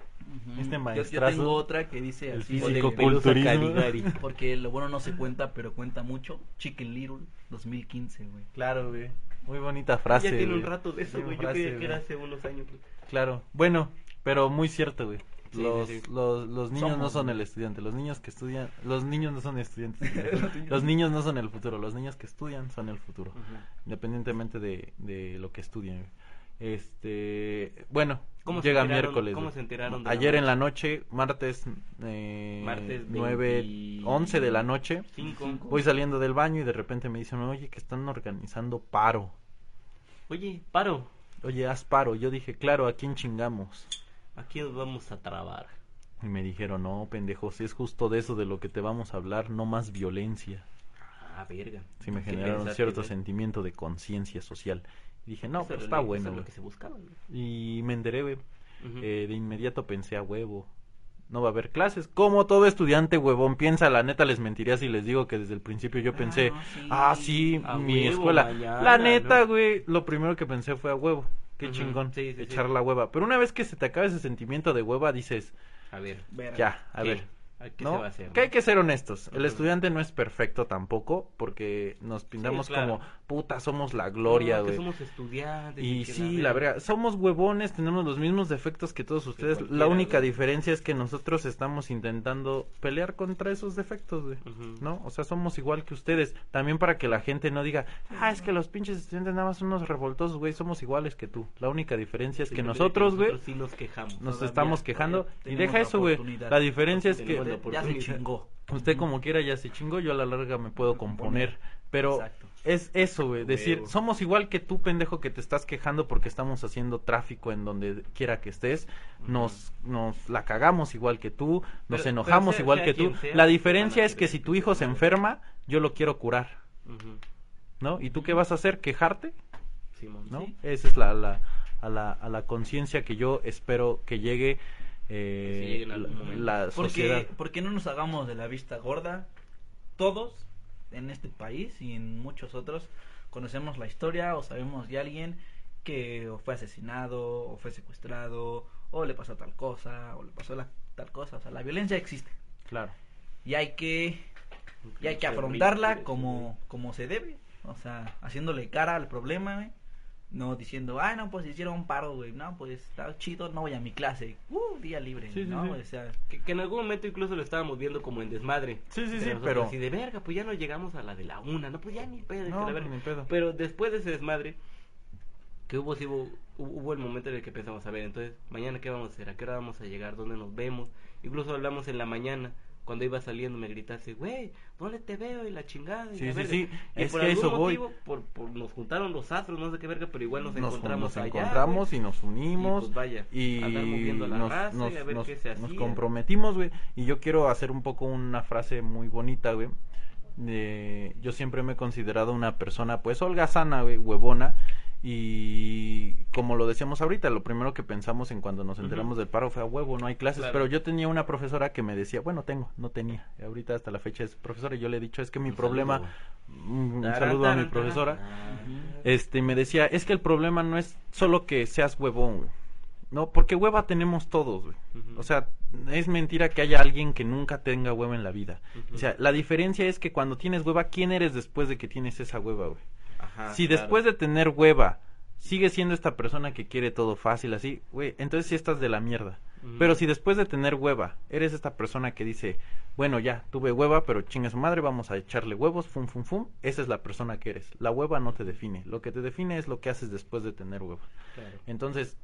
Este Yo- Yo, maestrazo, tengo otra que dice el así. físico de- porque lo bueno no se cuenta, pero cuenta mucho. Chicken Little 2015, güey. Claro, güey. Muy bonita frase. ya tiene un rato de eso, güey. Yo frase, creía que era hace unos años. güey. Claro. Bueno, pero muy cierto, güey. Sí, Los, sí, sí. los, los niños no son el estudiante, los niños que estudian, los niños no son estudiantes, los niños no son el futuro, los niños que estudian son el futuro, independientemente de, de lo que estudien. Este, bueno, ¿Cómo se llega miércoles. cómo güey. se enteraron de la Ayer en la noche? martes, eh, Martes 9, 20 11 de la noche, voy saliendo del baño y de repente me dicen, oye, que están organizando paro. Oye, paro. Oye, haz paro. Yo dije, claro, ¿a quién chingamos? Aquí nos vamos a trabar. Y me dijeron, no, pendejo, si es justo de eso de lo que te vamos a hablar, no más violencia. Ah, verga. Sí me ¿Qué generaron cierto sentimiento de conciencia social. Y dije, no, Eso pues está eso bueno. es lo güey. que se buscaba, güey. Y me enteré, güey. Eh, de inmediato pensé a huevo. No va a haber clases. Como todo estudiante huevón piensa, la neta les mentiría si les digo que desde el principio yo Ah, pensé, no, sí. ah, sí, mi huevo, escuela. mañana, la neta, ¿no? güey, lo primero que pensé fue a huevo. Qué chingón, sí, sí, echar sí. la hueva. Pero una vez que se te acaba ese sentimiento de hueva, dices, A ver. Ya, a ¿qué? ver. ¿A ¿Qué ¿no? se va a hacer? Que hay que ser honestos. El estudiante no es perfecto tampoco, porque nos pintamos claro. como, puta, somos la gloria, No, güey. somos estudiantes. Y que sí, la verdad, somos huevones, tenemos los mismos defectos que todos ustedes. La única diferencia es que nosotros estamos intentando pelear contra esos defectos, güey. ¿No? O sea, somos igual que ustedes. También para que la gente no diga, ah, es que los pinches estudiantes nada más son unos revoltosos, güey. Somos iguales que tú. La única diferencia es que nosotros, güey, sí nos quejamos. nos todavía, estamos quejando. Y deja eso, güey. La diferencia es que Ya se chingó. usted como quiera ya se chingó, yo a la larga me puedo componer. Pero Exacto. Es eso, güey. Decir, somos igual que tú, pendejo, que te estás quejando porque estamos haciendo tráfico en donde quiera que estés. Nos, nos la cagamos igual que tú, nos Pero- enojamos pero sea- igual sea que tú. sea, La diferencia es que si tu hijo se enferma, yo lo quiero curar. ¿no? ¿Y tú qué vas a hacer? ¿Quejarte? Simón. ¿No? Sí. Esa es la, la, a la, a la conciencia que yo espero que llegue eh, Que sí llegue en algún momento. la sociedad. Porque, porque no nos hagamos de la vista gorda. Todos en este país y en muchos otros conocemos la historia o sabemos de alguien que o fue asesinado o fue secuestrado o le pasó tal cosa o le pasó la, tal cosa. O sea, la violencia existe Claro. y hay que y hay que afrontarla como como se debe. O sea, haciéndole cara al problema. No diciendo, ah, no, pues hicieron un paro, güey. No, pues está chido, no voy a mi clase. Uh, día libre, Sí, sí, ¿no? sí. O sea, Que, que en algún momento incluso lo estábamos viendo como en desmadre. Sí, sí, sí, pero- Así de verga, pues ya no llegamos a la de la una, no, pues ya ni pedo. que No, la verga. ni pedo. Pero después de ese desmadre, que hubo, sí hubo, hubo, hubo el momento en el que pensamos, a ver, entonces, mañana qué vamos a hacer, a qué hora vamos a llegar, dónde nos vemos. Incluso hablamos en la mañana, cuando iba saliendo me gritaste, güey, ¿dónde te veo? Y la chingada. y Sí, la sí, verga". sí, Y es por que algún eso voy. motivo, por, por- nos juntaron los astros, no sé qué verga, pero igual nos, nos, encontramos nos allá, encontramos y nos unimos Y, pues, vaya, y andar moviendo la nos, raza y nos- a ver nos- qué se nos hacía. comprometimos, güey. Y yo quiero hacer un poco una frase muy bonita, güey. De- yo siempre me he considerado una persona, pues, holgazana, güey, huevona. Y como lo decíamos ahorita, lo primero que pensamos en cuando nos enteramos del paro fue a huevo, no hay clases. Claro. Pero yo tenía una profesora que me decía, bueno, tengo, no tenía. Ahorita hasta la fecha es profesora y yo le he dicho, es que mi Un problema, saludo. un, un saludo a mi profesora este me decía, es que el problema no es solo que seas huevón, güey. No, porque hueva tenemos todos, güey. O sea, es mentira que haya alguien que nunca tenga hueva en la vida. O sea, la diferencia es que cuando tienes hueva, ¿quién eres después de que tienes esa hueva, güey? Ajá, si claro. después de tener hueva sigues siendo esta persona que quiere todo fácil así, güey, entonces sí estás de la mierda. Pero si después de tener hueva eres esta persona que dice, bueno, ya, tuve hueva, pero chingue su madre, vamos a echarle huevos, fum, fum, fum, esa es la persona que eres. La hueva no te define. Lo que te define es lo que haces después de tener hueva. Claro. Entonces,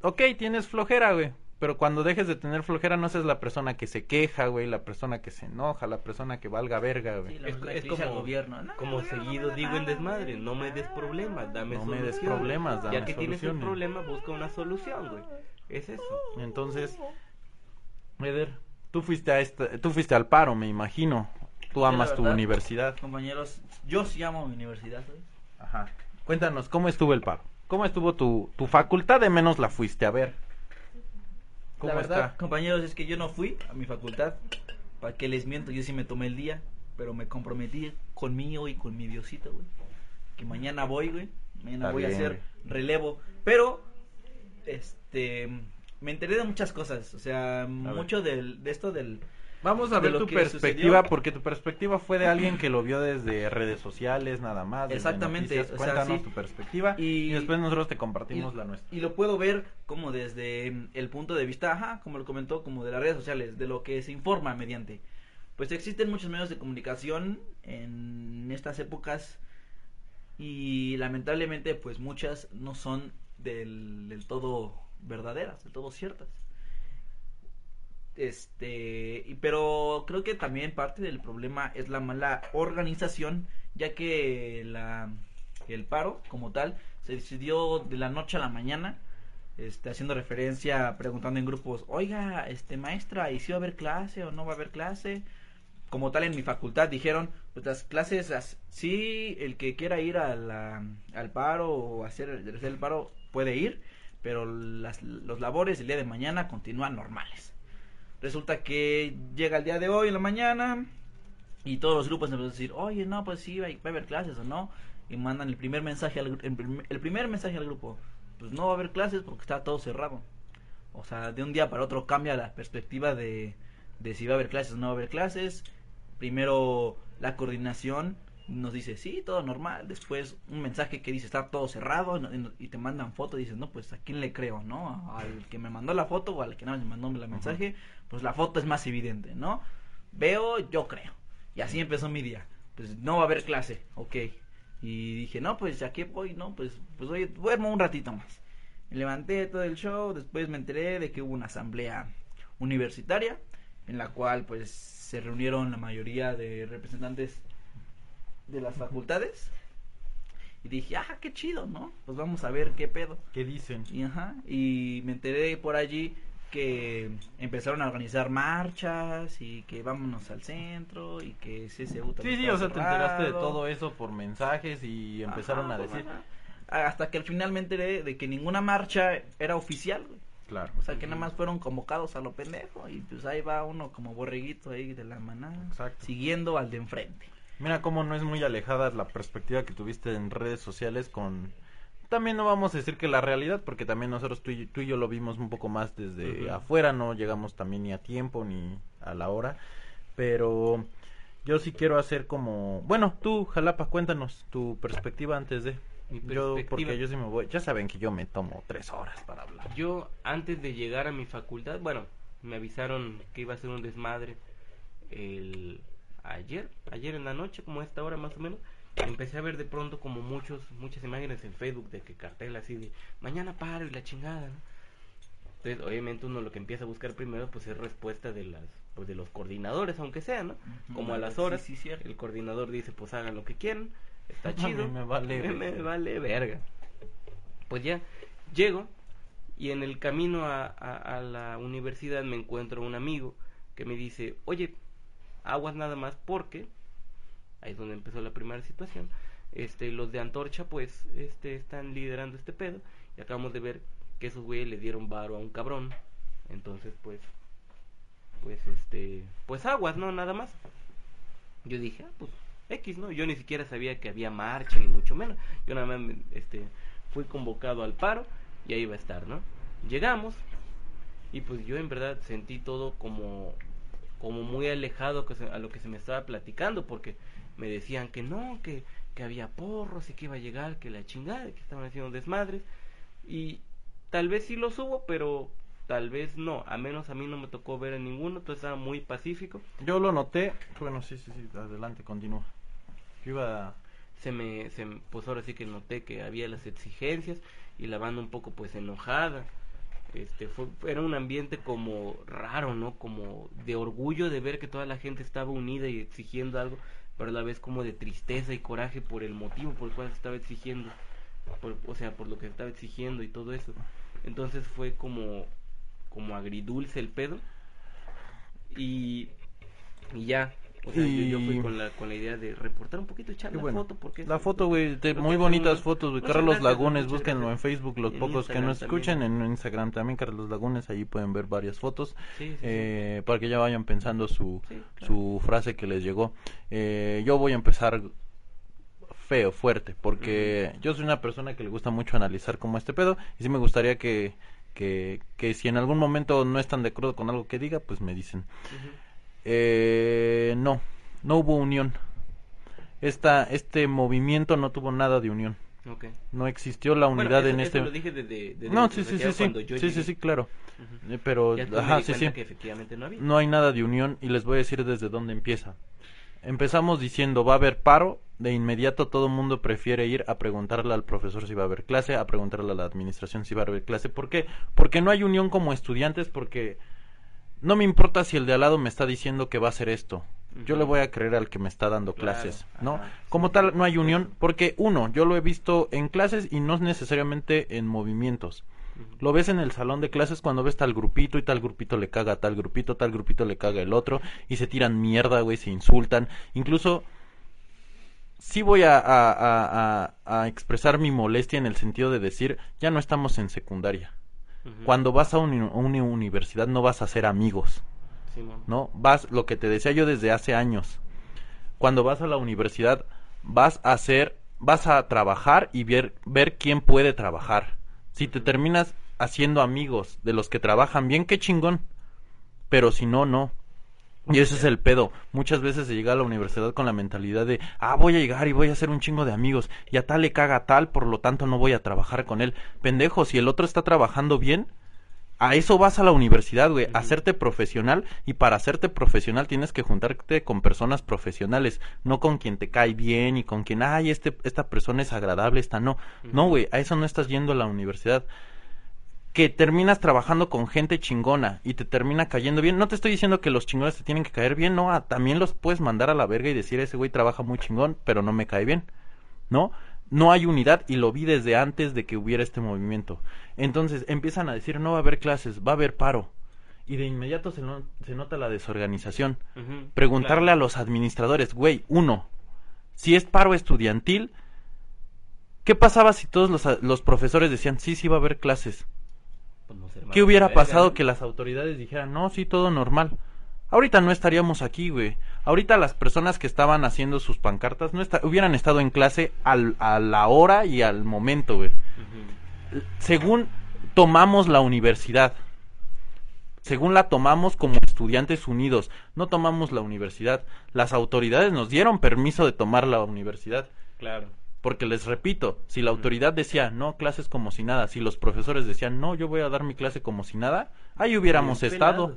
ok, tienes flojera, güey. Pero cuando dejes de tener flojera no seas la persona que se queja, güey, la persona que se enoja, la persona que valga verga, güey. Sí, la Es, persona es que dice al como, gobierno, "No, como no seguido digo en desmadre, güey". no me des problemas, dame No me des soluciones. problemas, dame Ya que tienes soluciones. problema, busca una solución, güey. Es eso. Entonces, Eder, tú fuiste a esta, tú fuiste al paro, me imagino. Tú amas tu universidad. Compañeros, yo sí amo mi universidad, güey. Ajá. Cuéntanos, ¿cómo estuvo el paro? ¿Cómo estuvo tu, tu facultad? De menos la fuiste a ver. ¿Cómo La verdad, está? compañeros, es que yo no fui a mi facultad. ¿Para qué les miento? Yo sí me tomé el día, pero me comprometí conmigo y con mi Diosito, güey. Que mañana voy, güey. Mañana Está voy a hacer relevo. Pero, este, me enteré de muchas cosas. O sea, mucho del, de esto del... Vamos a ver tu perspectiva, sucedió. porque tu perspectiva fue de alguien que lo vio desde redes sociales, nada más. Exactamente, noticias. o sea, Cuéntanos sí. tu perspectiva y, Y- después nosotros te compartimos y, la nuestra. y lo puedo ver como desde mm, el punto de vista, ajá, como lo comentó, como de las redes sociales, de lo que se informa mediante. Pues existen muchos medios de comunicación en estas épocas y lamentablemente pues muchas no son del, del todo verdaderas, del todo ciertas. Este, pero creo que también parte del problema es la mala organización, ya que la el paro como tal se decidió de la noche a la mañana, este haciendo referencia preguntando en grupos, "Oiga, este maestra, ¿y si va a haber clase o no va a haber clase?" Como tal en mi facultad dijeron, pues las clases las- sí, el que quiera ir a al paro o hacer, hacer el paro puede ir, pero las, los labores del día de mañana continúan normales. Resulta que llega el día de hoy en la mañana y todos los grupos empiezan a decir, oye, no, pues sí, va a haber clases o no. Y mandan el primer mensaje al, el, prim- el primer mensaje al grupo. Pues no va a haber clases porque está todo cerrado. O sea, de un día para otro cambia la perspectiva de, de si va a haber clases o no va a haber clases. Primero la coordinación nos dice, sí, todo normal. Después un mensaje que dice, está todo cerrado. y- te mandan foto y dices, no, pues a quién le creo, ¿no? ¿Al que me mandó la foto o al que nada más me mandó el mensaje? Pues la foto es más evidente, ¿no? Veo, yo creo. Y así empezó mi día. Pues no va a haber clase, ok. Y dije, no, pues ya que voy, no, pues, pues oye, duermo un ratito más. Me levanté todo el show, después me enteré de que hubo una asamblea universitaria en la cual pues se reunieron la mayoría de representantes de las facultades. Y dije, ah, qué chido, ¿no? Pues vamos a ver qué pedo. ¿Qué dicen? Y, ajá, y me enteré por allí que empezaron a organizar marchas y que vámonos al centro y que CSU Sí, también sí, o estaba sea, te enteraste de todo eso por mensajes y empezaron Ajá, a pues, decir. ajá. Hasta que al final me enteré de que ninguna marcha era oficial, güey. Claro. O sea, que nada más fueron convocados a lo pendejo y pues ahí va uno como borreguito ahí de la manada, Exacto. siguiendo al de enfrente. Mira cómo no es muy alejada la perspectiva que tuviste en redes sociales con... También no vamos a decir que la realidad, porque también nosotros tú y, tú y yo lo vimos un poco más desde afuera, no llegamos también ni a tiempo ni a la hora, pero yo sí quiero hacer como... Bueno, tú, Jalapa, cuéntanos tu perspectiva antes de... Mi Yo, porque yo sí me voy... Ya saben que yo me tomo tres horas para hablar. Yo, antes de llegar a mi facultad, bueno, me avisaron que iba a ser un desmadre el ayer, ayer en la noche, como a esta hora más o menos. Empecé a ver de pronto como muchos, muchas imágenes en Facebook de que cartel así de mañana paro y la chingada, ¿no? Entonces, obviamente uno lo que empieza a buscar primero pues es respuesta de las pues de los coordinadores, aunque sea, ¿no? Como a las horas, sí, el coordinador dice pues hagan lo que quieran, está A mí chido. me vale me, vale verga. Pues ya llego y en el camino a, a- a la universidad me encuentro un amigo que me dice, oye, aguas nada más porque, ahí es donde empezó la primera situación, este, los de Antorcha pues este, están liderando este pedo y acabamos de ver que esos güeyes le dieron varo a un cabrón, entonces pues, pues este, pues aguas, ¿no? Nada más. Yo dije, ah, pues X, ¿no? Yo ni siquiera sabía que había marcha, ni mucho menos. Yo nada más este, fui convocado al paro y ahí iba a estar, ¿no? Llegamos y pues yo en verdad sentí todo como, como muy alejado que se- a lo que se me estaba platicando, porque me decían que no, que, que había porros y que iba a llegar, que la chingada, que estaban haciendo desmadres. Y tal vez sí los hubo, pero tal vez no. A menos a mí no me tocó ver a ninguno, todo estaba muy pacífico. Yo lo noté... Bueno, sí, sí, sí, adelante, continúa. Yo iba... a- se me, se pues ahora sí que noté que había las exigencias y la banda un poco pues enojada este fue, era un ambiente como raro, ¿no? Como de orgullo de ver que toda la gente estaba unida y exigiendo algo, pero a la vez como de tristeza y coraje por el motivo por el cual se estaba exigiendo, por, o sea, por lo que se estaba exigiendo y todo eso. Entonces fue como como agridulce el pedo y, y ya o sea, yo, yo fui Y- con la, con la idea de reportar un poquito, echar Qué la bueno. foto. Porque La foto, güey, muy bonitas fotos, güey. Carlos Lagunes, búsquenlo en. Facebook, los En pocos que Instagram no escuchen, en Instagram también, Carlos Lagunes, ahí pueden ver varias fotos, Sí, sí, sí. eh, para que ya vayan pensando su, claro. su frase que les llegó. Eh, yo voy a empezar feo, fuerte, porque yo soy una persona que le gusta mucho analizar como este pedo, y sí me gustaría que, que, que si en algún momento no están de acuerdo con algo que diga, pues me dicen. Ujú. Eh, no, no hubo unión. Esta, este movimiento no tuvo nada de unión. Ok. No existió la Bueno, unidad eso- en eso este. lo dije desde, desde No, sí, sí, sí, sí. Sí, sí, claro. Eh, Pero, ajá, sí, sí. que efectivamente no había. No hay nada de unión y les voy a decir desde dónde empieza. Empezamos diciendo va a haber paro, de inmediato todo el mundo prefiere ir a preguntarle al profesor si va a haber clase, a preguntarle a la administración si va a haber clase. ¿Por qué? Porque no hay unión como estudiantes, porque no me importa si el de al lado me está diciendo que va a hacer esto. Yo le voy a creer al que me está dando Claro, clases, ¿no? ajá. Como tal, no hay unión, porque uno, yo lo he visto en clases y no necesariamente en movimientos. Lo ves en el salón de clases cuando ves tal grupito y tal grupito le caga a tal grupito, tal grupito le caga el otro y se tiran mierda, güey, se insultan. Incluso sí voy a- a- a expresar mi molestia en el sentido de decir, ya no estamos en secundaria. Cuando vas a, una universidad no vas a ser amigos. ¿no? Vas, lo que te decía yo desde hace años, cuando vas a la universidad vas a hacer, vas a trabajar y ver, ver quién puede trabajar. Si te terminas haciendo amigos de los que trabajan bien, qué chingón. Pero si no, no. Y ese es el pedo. Muchas veces se llega a la universidad con la mentalidad de, ah, voy a llegar y voy a hacer un chingo de amigos. Y a tal le caga a tal, por lo tanto no voy a trabajar con él. Pendejo, si el otro está trabajando bien, a eso vas a la universidad, güey, a hacerte profesional y para hacerte profesional tienes que juntarte con personas profesionales, no con quien te cae bien y con quien, ay, este, esta persona es agradable, esta no. No, güey, a eso no estás yendo a la universidad. Que terminas trabajando con gente chingona y te termina cayendo bien. No te estoy diciendo que los chingones te tienen que caer bien, no, ah, también los puedes mandar a la verga y decir, ese güey trabaja muy chingón, pero no me cae bien. ¿no? No hay unidad y lo vi desde antes de que hubiera este movimiento. Entonces empiezan a decir no va a haber clases, va a haber paro. Y de inmediato se, no- se nota la desorganización. Preguntarle Claro. a los administradores, güey, uno, si es paro estudiantil, ¿qué pasaba si todos los, los profesores decían sí, sí va a haber clases? ¿Qué hubiera pasado que las autoridades dijeran, no, sí, todo normal? Ahorita no estaríamos aquí, güey. Ahorita las personas que estaban haciendo sus pancartas no esta- hubieran estado en clase al, a la hora y al momento, güey. Según tomamos la universidad, según la tomamos como estudiantes unidos, no tomamos la universidad. Las autoridades nos dieron permiso de tomar la universidad. Claro. Porque les repito, si la autoridad decía no, clases como si nada, si los profesores decían no, yo voy a dar mi clase como si nada, ahí hubiéramos estado.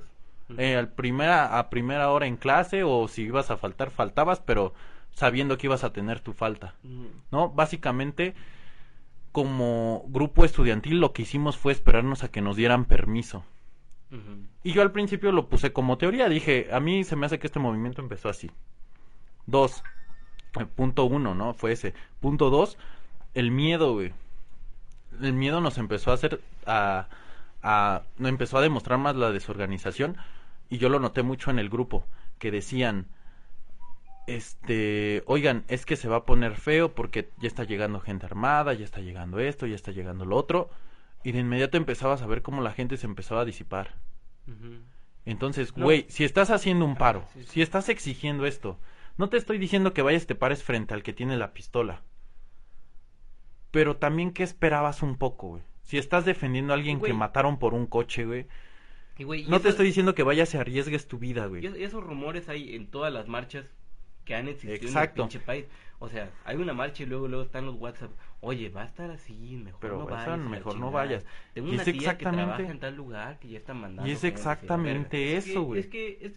Eh, al primera, a primera hora en clase o si ibas a faltar, faltabas, pero sabiendo que ibas a tener tu falta. ¿No? Básicamente, como grupo estudiantil lo que hicimos fue esperarnos a que nos dieran permiso. Y yo al principio lo puse como teoría, dije, a mí se me hace que este movimiento empezó así. Dos, punto uno, ¿no? Fue ese. Punto dos, el miedo, güey. El miedo nos empezó a hacer, a, a, nos empezó a demostrar más la desorganización y yo lo noté mucho en el grupo, que decían, este, oigan, es que se va a poner feo porque ya está llegando gente armada, ya está llegando esto, ya está llegando lo otro, y de inmediato empezabas a ver cómo la gente se empezaba a disipar. Entonces, No. güey, si estás haciendo un paro, sí, sí. si estás exigiendo esto, no te estoy diciendo que vayas y te pares frente al que tiene la pistola. Pero también que esperabas un poco, güey. Si estás defendiendo a alguien que mataron por un coche, güey, Y, güey, y no te estoy diciendo que vayas y arriesgues tu vida, Y güey. es- esos rumores hay en todas las marchas que han existido Exacto. en el pinche país. O sea, hay una marcha y luego luego están los WhatsApp. Oye, va a estar así, mejor Pero no vayas. mejor no vayas. Tengo Y una es tía que exactamente- trabaja en tal lugar que ya están mandando. Y es exactamente que- eso, güey. Es que es,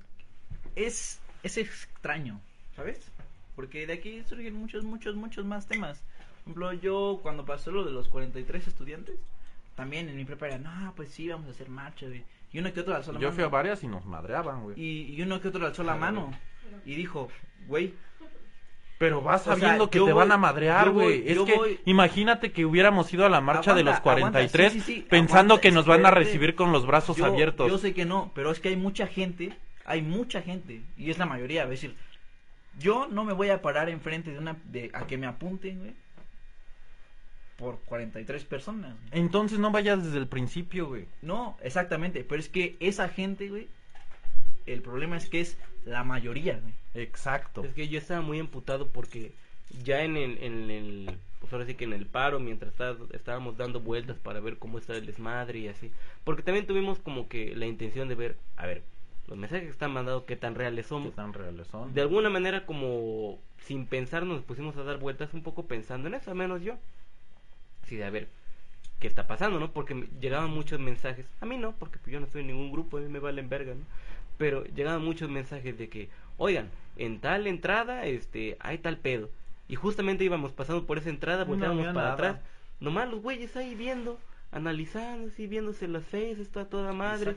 es, es extraño, ¿sabes? Porque de aquí surgen muchos, muchos, muchos más temas. Por ejemplo, yo cuando pasó lo de los 43 estudiantes, también en mi prepa era, no, pues sí, vamos a hacer marcha, güey. Y uno que otro alzó la Yo mano. fui a varias y nos madreaban, güey. y, y uno que otro alzó la mano. Y dijo, güey, Pero vas O sea, sabiendo que yo te van a madrear, yo güey. Es yo que voy- imagínate que hubiéramos ido a la marcha de los Aguanta, aguanta, 43 sí, sí, sí, pensando aguanta, que nos van a recibir con los brazos yo, abiertos. yo sé que no, pero es que hay mucha gente, hay mucha gente, y es la mayoría, es decir, yo no me voy a parar enfrente de una, de, a que me apunten, güey, por 43 personas. güey. Entonces no vayas desde el principio, güey. No, exactamente, pero es que esa gente, güey, el problema es que es la mayoría, güey. Exacto. Es que yo estaba muy emputado porque ya en el, en el pues ahora sí que en el paro, mientras está- estábamos dando vueltas para ver cómo está el desmadre y así, porque también tuvimos como que la intención de ver, a ver, los mensajes que están mandando, qué tan reales ¿Qué somos. tan reales son? De alguna manera como sin pensar nos pusimos a dar vueltas un poco pensando en eso, al menos yo. Sí, de a ver, ¿qué está pasando, no? Porque llegaban muchos mensajes, a mí no, porque pues yo no estoy en ningún grupo, a mí me valen verga, ¿no? Pero llegaban muchos mensajes de que, oigan, en tal entrada, este, hay tal pedo. Y justamente íbamos pasando por esa entrada, volteábamos para nada. atrás. Nomás los güeyes ahí viendo, analizando, así viéndose las faces, está toda madre.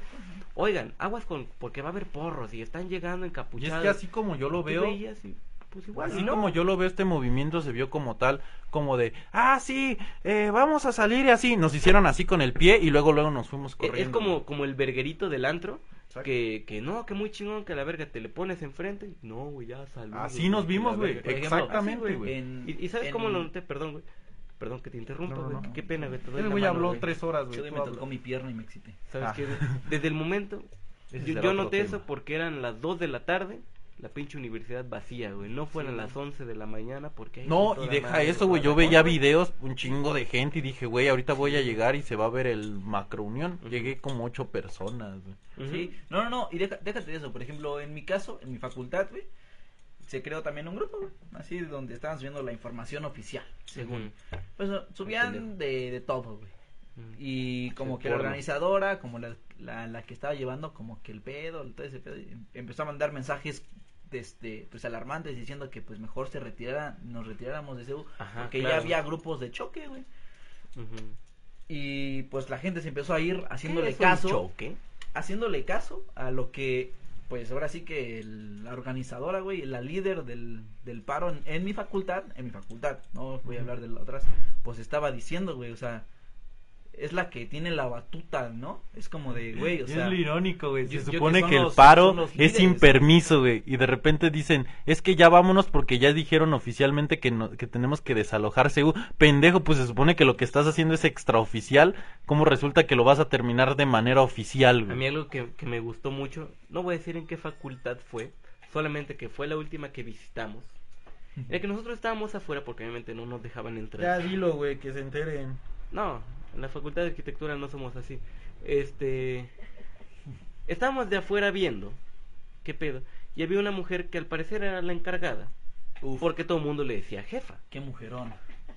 Oigan, aguas con, porque va a haber porros y están llegando Y encapuchados. es que así como yo lo veo, y, pues igual, así ¿no? como yo lo veo, este movimiento se vio como tal, como de, ah, sí, eh, vamos a salir y así. Nos hicieron así con el pie y luego luego nos fuimos E- corriendo. Es como, como el verguerito del antro. Que, que no, que muy chingón, que la verga te le pones enfrente. y No, güey, ya saludos. Así nos vimos, güey. Exactamente, güey. ¿Y, y sabes en- cómo lo noté? Perdón, güey. Perdón que te interrumpa, No, no, güey. no. Qué pena, güey. El la güey habló güey. tres horas, güey. tú me tocó mi pierna y me excité. ¿Sabes Ah. qué? Desde el momento, yo, yo noté tema. eso porque eran las 2 de la tarde, la pinche universidad vacía, güey. No fueran las 11 de la mañana porque No, y deja madre, eso, güey. Yo veía videos, un chingo de gente, y dije, güey, ahorita voy a llegar y se va a ver el macro unión. Llegué como ocho personas, güey. Sí, no, no, no, y deja- déjate de eso. Por ejemplo, en mi caso, en mi facultad, güey, se creó también un grupo, güey, así donde estaban subiendo la información oficial, según. Pues uh, subían de, de todo, güey. Y como que la organizadora, como la, la, la que estaba llevando como que el pedo, todo ese pedo, empezó a mandar mensajes este, pues alarmantes diciendo que pues mejor se retirara, nos retiráramos de CEU, porque claro. ya había grupos de choque, güey. Y pues la gente se empezó a ir ¿Qué haciéndole caso choque? haciéndole caso a lo que, pues ahora sí que el- la organizadora, güey, la líder del, del paro en, en mi facultad, en mi facultad, no voy a hablar de las otras, pues estaba diciendo, güey, o sea, es la que tiene la batuta, ¿no? Es como de, güey, o sea, es lo irónico, güey. Se yo supone que el los- paro es sin permiso, güey. Y de repente dicen, es que ya vámonos porque ya dijeron oficialmente que, no, que tenemos que desalojar CEU. Pendejo, pues se supone que lo que estás haciendo es extraoficial. ¿Cómo resulta que lo vas a terminar de manera oficial, A mí güey? algo que, que me gustó mucho, no voy a decir en qué facultad fue, solamente que fue la última que visitamos. Era que nosotros estábamos afuera porque obviamente no nos dejaban entrar. dilo, güey, que se enteren. No, en la facultad de arquitectura no somos así. Este. Estábamos de afuera viendo. ¿Qué pedo? Y había una mujer que al parecer era la encargada. uf, Porque todo el mundo le decía jefa. qué mujerón.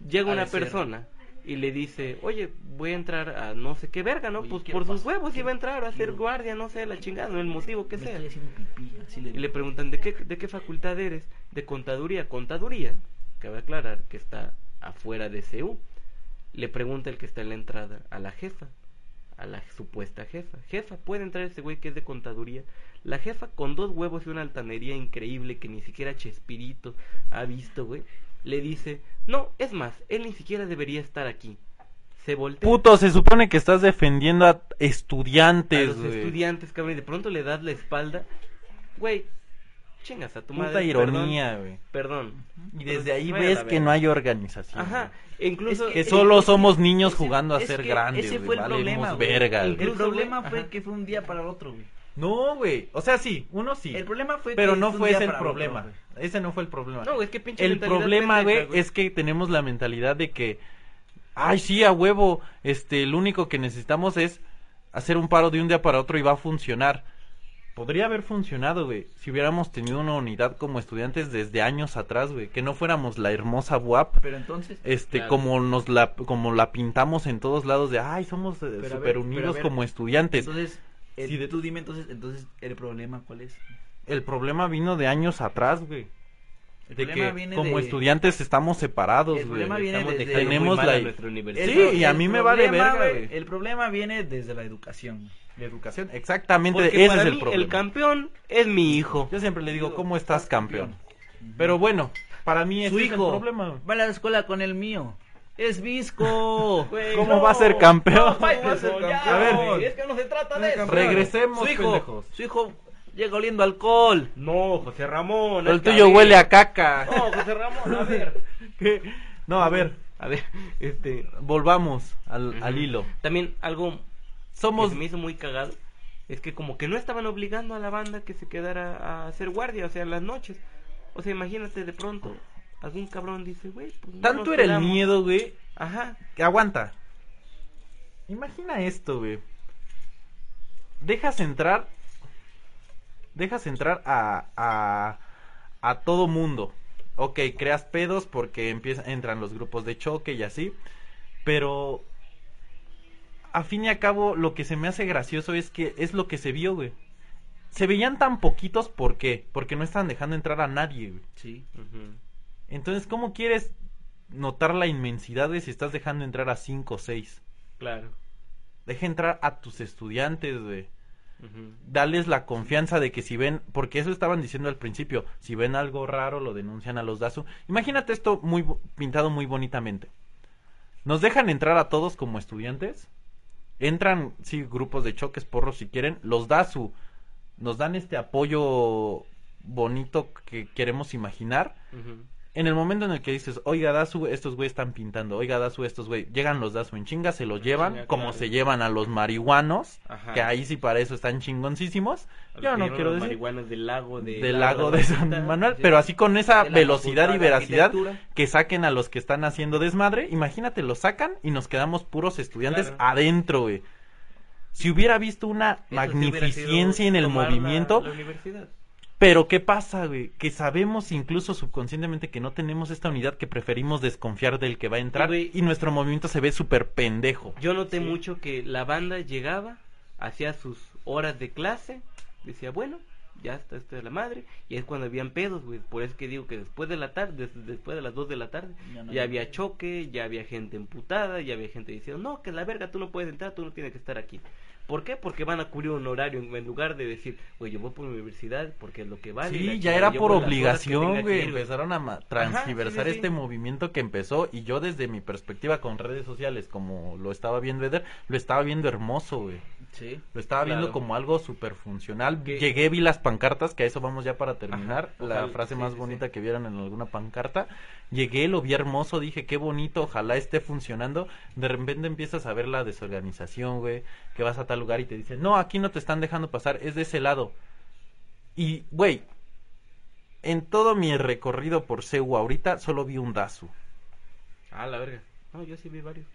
Llega una persona y le dice, oye, voy a entrar a no sé qué verga, ¿no? Oye, pues por sus huevos iba a entrar a hacer guardia, no sé, la chingada, no el motivo que Me sea. estoy pipí, así le Y le preguntan, ¿de qué, ¿de qué facultad eres? De contaduría. Contaduría, cabe aclarar que está afuera de CEU. Le pregunta el que está en la entrada a la jefa, a la supuesta jefa. Jefa, ¿puede entrar ese güey que es de contaduría? La jefa, con dos huevos y una altanería increíble que ni siquiera Chespirito ha visto, güey, le dice, no, es más, él ni siquiera debería estar aquí. Se voltea Puto, se supone que estás defendiendo a a estudiantes, los güey. estudiantes, cabrón, y de pronto le das la espalda. Güey, chingas a tu Puta madre. ironía, güey. Perdón. Y desde ahí Vaya ves que no hay organización. Ajá, e incluso... Es Que solo somos niños ese- jugando a ser que grandes, ese fue el problema, verga. El Incluso, problema fue ajá. que fue un día para el otro, güey. No, güey. O sea, sí, uno sí. El problema fue Pero que no fue ese el otro, problema. Ese no fue el problema. No, es que pinche el problema, güey, es que tenemos la mentalidad de que, ay, sí, a huevo, este, lo único que necesitamos es hacer un paro de un día para otro y va a funcionar. Podría haber funcionado, güey, si hubiéramos tenido una unidad como estudiantes desde años atrás, güey, que no fuéramos la hermosa WAP, Pero entonces, este, Claro. como nos la, como la pintamos en todos lados de, ay, somos eh, ver, super unidos como estudiantes. entonces, el- Sí, de- tú dime entonces, entonces, el problema cuál es? El problema vino de años atrás, güey. El de que viene como de- estudiantes estamos separados, El güey. problema viene Estamos desde- tenemos la- nuestra universidad. Sí, y a mí me vale verga, güey. El problema viene desde la educación. La educación, exactamente, Porque ese para es el mí problema. el campeón es mi hijo. Yo siempre le digo, ¿cómo estás, campeón? Pero bueno, para mí ese Su es el hijo problema. güey. va a la escuela con el mío. Es visco. Güey, ¿Cómo va a ser campeón? ¿Cómo va a ser Ya, campeón? A ver, es que no se trata de eso. Regresemos, Su hijo, pendejos. su hijo llega oliendo alcohol. No, José Ramón. El tuyo huele a caca. No, José Ramón, a ver. ¿Qué? No, a ver, A ver, este. volvamos al, al hilo. También algo Somos que se me hizo muy cagado es que como que no estaban obligando a la banda que se quedara a hacer guardia, o sea, en las noches. O sea, imagínate de pronto, algún cabrón dice, güey, pues no tanto era el quedamos". miedo, güey, Ajá. que aguanta. Imagina esto, güey. Dejas entrar dejas entrar a a a todo mundo. Ok, creas pedos porque empiezan entran los grupos de choque y así, pero a fin y a cabo lo que se me hace gracioso es que es lo que se vio, güey. Se veían tan poquitos, ¿por qué? Porque no estaban dejando entrar a nadie, güey. Sí. Entonces, ¿cómo quieres notar la inmensidad de si estás dejando entrar a 5 o 6? Claro. Deja entrar a tus estudiantes, güey. Dales la confianza de que si ven, porque eso estaban diciendo al principio, si ven algo raro lo denuncian a los DASU. Imagínate esto muy pintado muy bonitamente. Nos dejan entrar a todos como estudiantes. Entran, sí, grupos de choques, porros si quieren. Los DASU nos dan este apoyo bonito que queremos imaginar. En el momento en el que dices, oiga, Dasu, estos güey están pintando, oiga, Dasu, estos güey, llegan los Dasu en chinga, se los llevan, como claro. se llevan a los marihuanos, Ajá. que ahí sí para eso están chingoncísimos. A Yo no quiero los decir marihuanas del lago de del lago de Santa San Manuel, sí. pero así con esa velocidad y veracidad que saquen a los que están haciendo desmadre, imagínate, los sacan y nos quedamos puros estudiantes Claro. adentro, güey. Si hubiera visto una Eso sí magnificencia en el la- movimiento, la universidad. Pero ¿qué pasa, güey? Que sabemos incluso subconscientemente que no tenemos esta unidad que preferimos desconfiar del que va a entrar güey. y nuestro movimiento se ve súper pendejo. Yo noté mucho que la banda llegaba, hacía sus horas de clase, decía, bueno, ya está esto de la madre, y es cuando habían pedos, güey. Por eso que digo que después de la tarde, des- después de las 2 de la tarde, Ya no ya había choque, ya había gente emputada, ya había gente diciendo, no, que la verga, tú no puedes entrar, tú no tienes que estar aquí. ¿Por qué? Porque van a cubrir un horario en, lugar de decir, güey, yo voy por la universidad porque es lo que vale. Sí, ya era por obligación, güey. ir, güey". Empezaron a transgiversar sí, sí, sí. este movimiento que empezó y yo desde mi perspectiva con redes sociales, como lo estaba viendo Eder, lo estaba viendo hermoso, güey. Sí. Lo estaba viendo como algo súper funcional. Llegué, vi las pancartas, que a eso vamos ya para terminar. Ajá, la ojalá, frase sí, más sí, bonita sí. que vieron en alguna pancarta. Llegué, lo vi hermoso, dije, qué bonito, ojalá esté funcionando. De repente empiezas a ver la desorganización, güey. Que vas a tal lugar y te dicen, no, aquí no te están dejando pasar, es de ese lado. Y, güey, en todo mi recorrido por CEU ahorita, solo vi un DASU. Ah, la verga. No, yo sí vi varios.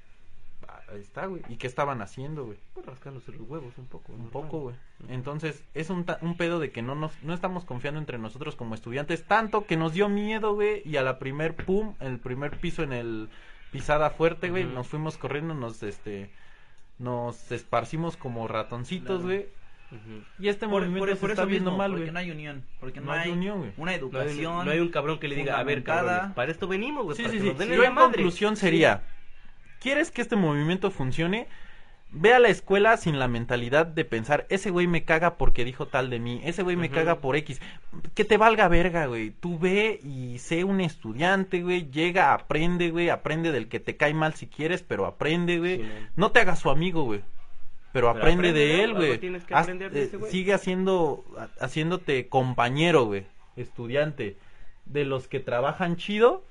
Ah, Ahí está, güey. ¿Y qué estaban haciendo, güey? Pues rascándose los huevos un poco. Un normal. poco, güey. Entonces, es un, ta- un pedo de que no nos no estamos confiando entre nosotros como estudiantes, tanto que nos dio miedo, güey, y a la primer pum, el primer piso en el pisada fuerte, güey, nos fuimos corriendo, nos este nos esparcimos como ratoncitos, Claro. güey. Ujú. Y este Por, movimiento por- se por está viendo mismo, mal, porque güey. no hay unión, porque no, No hay hay unión, güey. una No hay, educación. no hay un cabrón que le diga, a ver, cabrones, para esto venimos, güey, Sí, para sí, que sí. nos den Yo en la en madre. conclusión sería, ¿quieres que este movimiento funcione? Ve a la escuela sin la mentalidad de pensar, ese güey me caga porque dijo tal de mí, ese güey me caga por X. Que te valga verga, güey. Tú ve y sé un estudiante, güey. Llega, aprende, güey. Aprende del que te cae mal si quieres, pero aprende, güey. Sí, no te hagas su amigo, güey. Pero, Pero aprende, aprende de él, güey. Haz- de eh, ese güey. sigue haciendo, ha- haciéndote compañero, güey. Estudiante. De los que trabajan chido.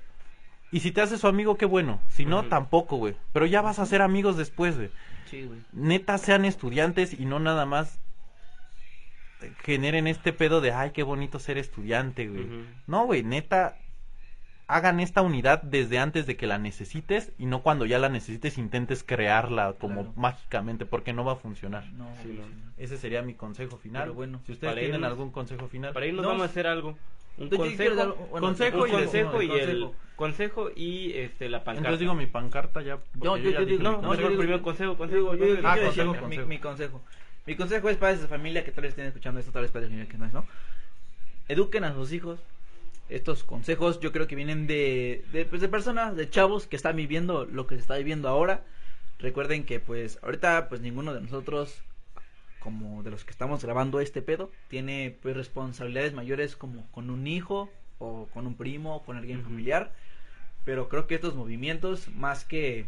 Y si te haces su amigo, qué bueno. Si no, tampoco, güey. Pero ya vas a ser amigos después, güey. Sí, güey. Neta, sean estudiantes y no nada más generen este pedo de, ay, qué bonito ser estudiante, güey. No, güey, neta, hagan esta unidad desde antes de que la necesites y no cuando ya la necesites intentes crearla como Claro. mágicamente, porque no va a funcionar. No, Sí, güey, no. sí, no. Ese sería mi consejo final. Pero bueno, si ustedes tienen irnos- algún consejo final. Para irnos No, vamos a hacer algo. Un consejo, quiero dar- bueno, consejo un y consejo el- y el consejo. consejo y este la pancarta. Entonces digo mi pancarta ya. porque Yo- yo- ya yo dije digo- no, no, no, consejo. yo digo- primero consejo, consejo. Digo, yo, yo Ah, decir consejo, mi- consejo. Mi, consejo. Mi consejo es para esa familia que tal vez estén escuchando esto, tal vez para familia que no es, ¿no? Eduquen a sus hijos, estos consejos yo creo que vienen de, de, pues, de personas, de chavos que están viviendo lo que se está viviendo ahora. Recuerden que pues ahorita pues ninguno de nosotros como de los que estamos grabando este pedo tiene pues responsabilidades mayores como con un hijo o con un primo o con alguien familiar. Pero creo que estos movimientos más que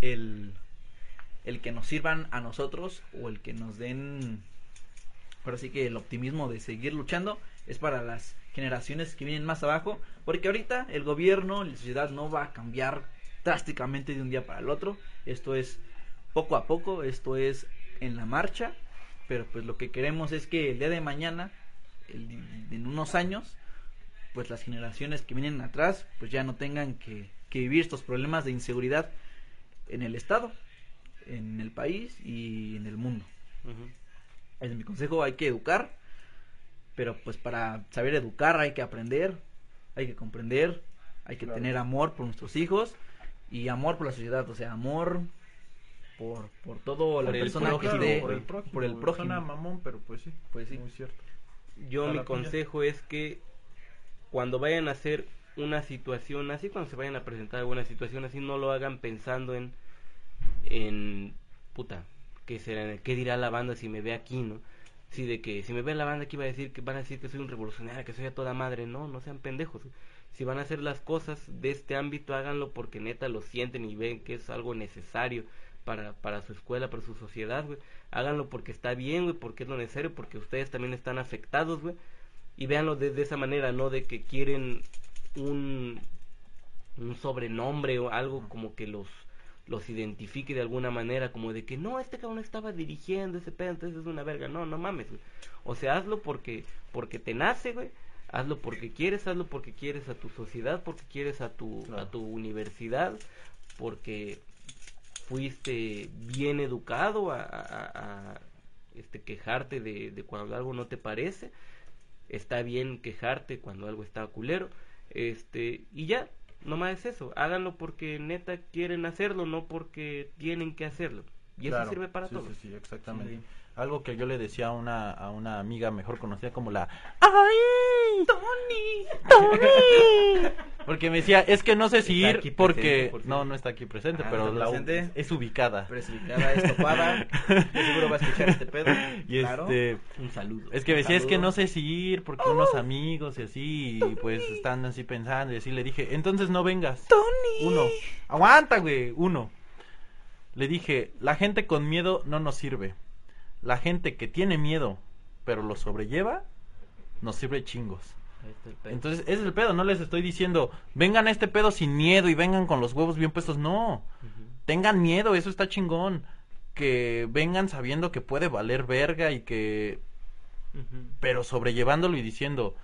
el el que nos sirvan a nosotros o el que nos den pero sí que el optimismo de seguir luchando es para las generaciones que vienen más abajo, porque ahorita el gobierno, la sociedad no va a cambiar drásticamente de un día para el otro, esto es poco a poco, esto es en la marcha, pero pues lo que queremos es que el día de mañana, en unos años, pues las generaciones que vienen atrás, pues ya no tengan que, vivir estos problemas de inseguridad en el Estado, en el país y en el mundo. Es mi consejo, hay que educar, pero pues para saber educar hay que aprender, hay que comprender, hay que tener amor por nuestros hijos y amor por la sociedad, o sea, amor por, por todo la persona que esté por el prójimo, por el prójimo. mamón, pero pues sí, pues sí, muy cierto. Yo mi consejo es que cuando vayan a hacer una situación así, cuando se vayan a presentar alguna situación así, no lo hagan pensando en en puta, que será, qué dirá la banda si me ve aquí, ¿no? Si de que si me ve la banda aquí va a decir que van a decir que soy un revolucionario, que soy a toda madre, no, no sean pendejos. Si van a hacer las cosas de este ámbito, háganlo porque neta lo sienten y ven que es algo necesario para, para su escuela, para su sociedad, güey. Háganlo porque está bien, güey, porque es lo necesario, porque ustedes también están afectados, güey. Y véanlo de, de esa manera, no de que quieren un, un sobrenombre o algo como que los los identifique de alguna manera como de que no, este cabrón estaba dirigiendo ese pedo, entonces es una verga. No, no mames, güey. O sea, hazlo porque, porque te nace, güey. Hazlo porque quieres, hazlo porque quieres a tu sociedad, porque quieres a tu, a tu universidad, porque fuiste bien educado a, a, este, quejarte de, de cuando algo no te parece. Está bien quejarte cuando algo está culero. Este, y ya, Nomás es eso, háganlo porque neta quieren hacerlo, no porque tienen que hacerlo. Y eso sirve para todo. Sí, sí, exactamente. Algo que yo le decía a una, a una amiga mejor conocida como la ¡Ay! ¡Tony! ¡Tony! porque me decía, es que no sé si ir porque... no, no está aquí presente, ah, pero la es ubicada. Pero es ubicada, es topada. seguro va a escuchar este pedo. Y este... Un saludo. Es que me decía, es que no sé si ir porque unos amigos y así, pues están así pensando y así. Le dije, entonces no vengas. ¡Tony! Uno. Aguanta, güey. Uno. Le dije, la gente con miedo no nos sirve la gente que tiene miedo, pero lo sobrelleva, nos sirve chingos. Entonces, ese es el pedo, no les estoy diciendo, vengan a este pedo sin miedo y vengan con los huevos bien puestos, no. Tengan miedo, eso está chingón. Que vengan sabiendo que puede valer verga y que... Pero sobrellevándolo y diciendo,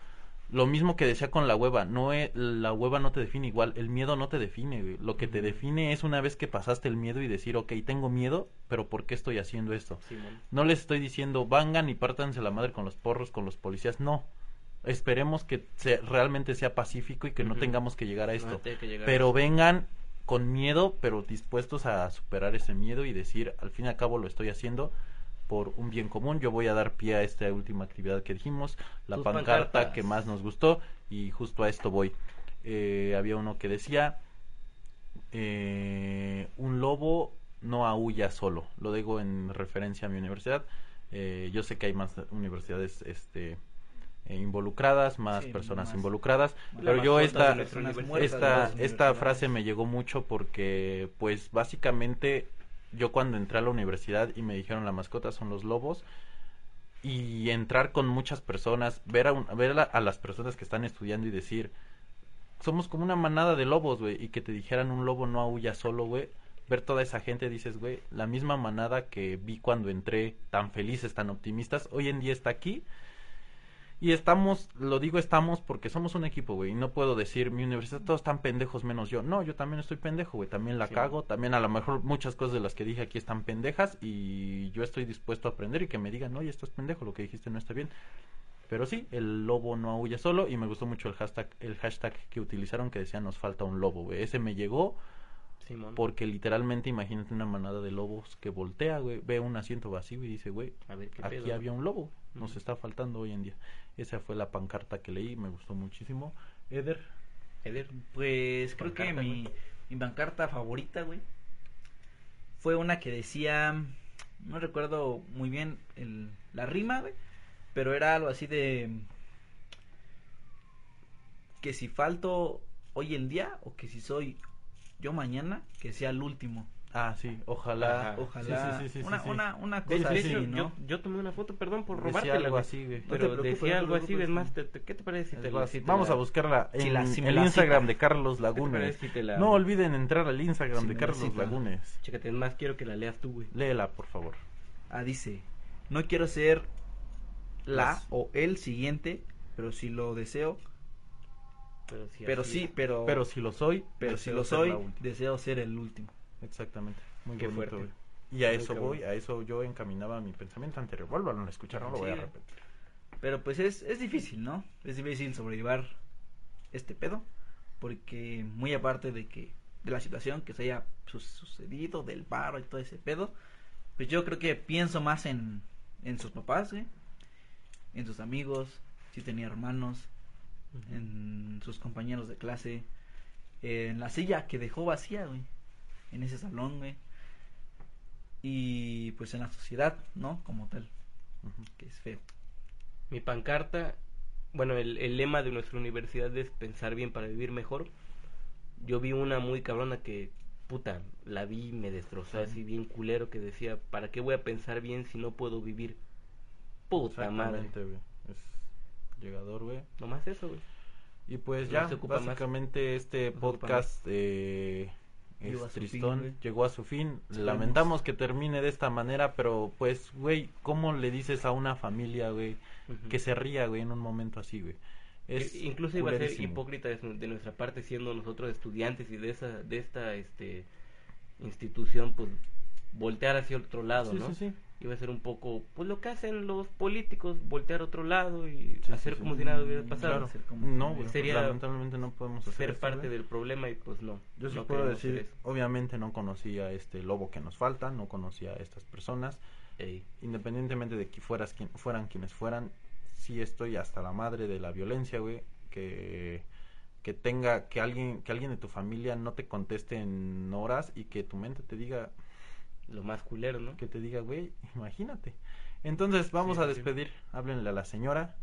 lo mismo que decía con la hueva, no e, la hueva no te define igual, el miedo no te define, Lo que te define es una vez que pasaste el miedo y decir, ok, tengo miedo, pero ¿por qué estoy haciendo esto? no les estoy diciendo, vengan y pártanse la madre con los porros, con los policías, no. Esperemos que realmente sea pacífico y que no tengamos que llegar a esto. pero vengan con miedo, pero dispuestos a superar ese miedo y decir, al fin y al cabo lo estoy haciendo por un bien común. Yo voy a dar pie a esta última actividad que dijimos, la pancarta que más nos gustó y justo a esto voy. Eh, había uno que decía, eh, un lobo no aúlla solo. Lo digo en referencia a mi universidad. Eh, yo sé que hay más universidades este, involucradas, más personas involucradas, pero yo esta, esta, esta frase me llegó mucho porque pues básicamente yo cuando entré a la universidad y me dijeron la mascota son los lobos y entrar con muchas personas, ver a, ver a, las personas que están estudiando y decir, somos como una manada de lobos, güey, y que te dijeran un lobo no aúlla solo, güey, ver toda esa gente, dices, güey, la misma manada que vi cuando entré, tan felices, tan optimistas, hoy en día está aquí y estamos, lo digo estamos porque somos un equipo, güey. Y no puedo decir, mi universidad todos están pendejos menos yo. No, yo también estoy pendejo, güey. También la cago. También a lo mejor muchas cosas de las que dije aquí están pendejas. Y yo estoy dispuesto a aprender y que me digan, oye, esto es pendejo, lo que dijiste no está bien. Pero sí, el lobo no aúlla solo. Y me gustó mucho el hashtag, el hashtag que utilizaron que decía nos falta un lobo, güey. Ese me llegó. Porque literalmente imagínate una manada de lobos que voltea, güey, ve un asiento vacío y dice, güey, aquí había un lobo, nos está faltando hoy en día. Esa fue la pancarta que leí, me gustó muchísimo. Eder. Eder. Pues creo que mi, mi pancarta favorita, güey, fue una que decía, no recuerdo muy bien el, la rima, güey, pero era algo así de que si falto hoy en día o que si soy yo mañana, que sea el último. Ah, sí, ojalá. Ajá. Ojalá Sí, sí, sí, sí, una, una, una cosa así, hecho, ¿no? yo, yo tomé una foto, perdón por Decía robártela, algo así, güey. Pero decía no te algo así, es más, te- te- ¿qué te parece si te la si te Vamos la- a buscarla en Si la- si el la Instagram cita. de Carlos ¿qué te parece Lagunes. si la- No olviden entrar al Instagram Si de Carlos cita. Lagunes. Chécate, es más, quiero que la leas tú, güey. Léela, por favor. Ah, dice, no quiero ser la Las- o el siguiente, pero si lo deseo, Pero sí, pero sí, pero, Pero si lo soy, pero si lo soy, deseo ser el último. Exactamente. Muy Qué bonito, fuerte. Y a Muy eso cabrón. voy, a eso yo encaminaba mi pensamiento anterior. Vuelvan a escuchar, no lo voy a repetir. Pero pues es, es difícil, ¿no? Es difícil sobrellevar este pedo, porque muy aparte de que de la situación que se haya su- sucedido, del paro y todo ese pedo, pues yo creo que pienso más en, en sus papás, ¿eh? en sus amigos, si tenía hermanos, en sus compañeros de clase, en la silla que dejó vacía, güey, en ese salón, güey. Y pues en la sociedad, ¿no? Como tal, que es feo. Mi pancarta, bueno, el, el lema de nuestra universidad es pensar bien para vivir mejor. Yo vi una muy cabrona que, puta, la vi y me destrozó así bien culero que decía, ¿para qué voy a pensar bien si no puedo vivir? Puta madre. Güey. Es llegador, güey. Nomás eso, güey. Y pues No ya, más. básicamente este No podcast eh, Llegó a es su fin, tristón, llegó a su fin. Lamentamos que termine de esta manera, pero pues, güey, ¿cómo le dices a una familia, güey, que se ría, güey, en un momento así, güey? Es incluso iba a ser hipócrita de, de nuestra parte siendo nosotros estudiantes y de esa de esta este institución pues voltear hacia otro lado Sí, no sí, sí. Iba a ser un poco pues lo que hacen los políticos voltear a otro lado y Sí, hacer sí, sí. como si nada hubiera pasado Claro. Hacer como No, si güey, Sería lamentablemente no podemos hacer ser parte güey. del problema y pues no Yo sí no puedo decir, obviamente no conocía a este lobo que nos falta, no conocía a estas personas, Ey, independientemente de que fueras quien, fueran quienes fueran, sí estoy hasta la madre de la violencia, güey, que que tenga que alguien que alguien de tu familia no te conteste en horas y que tu mente te diga lo más culero no que te diga, güey, imagínate. Entonces, vamos Sí, a sí. despedir. Háblenle a la señora.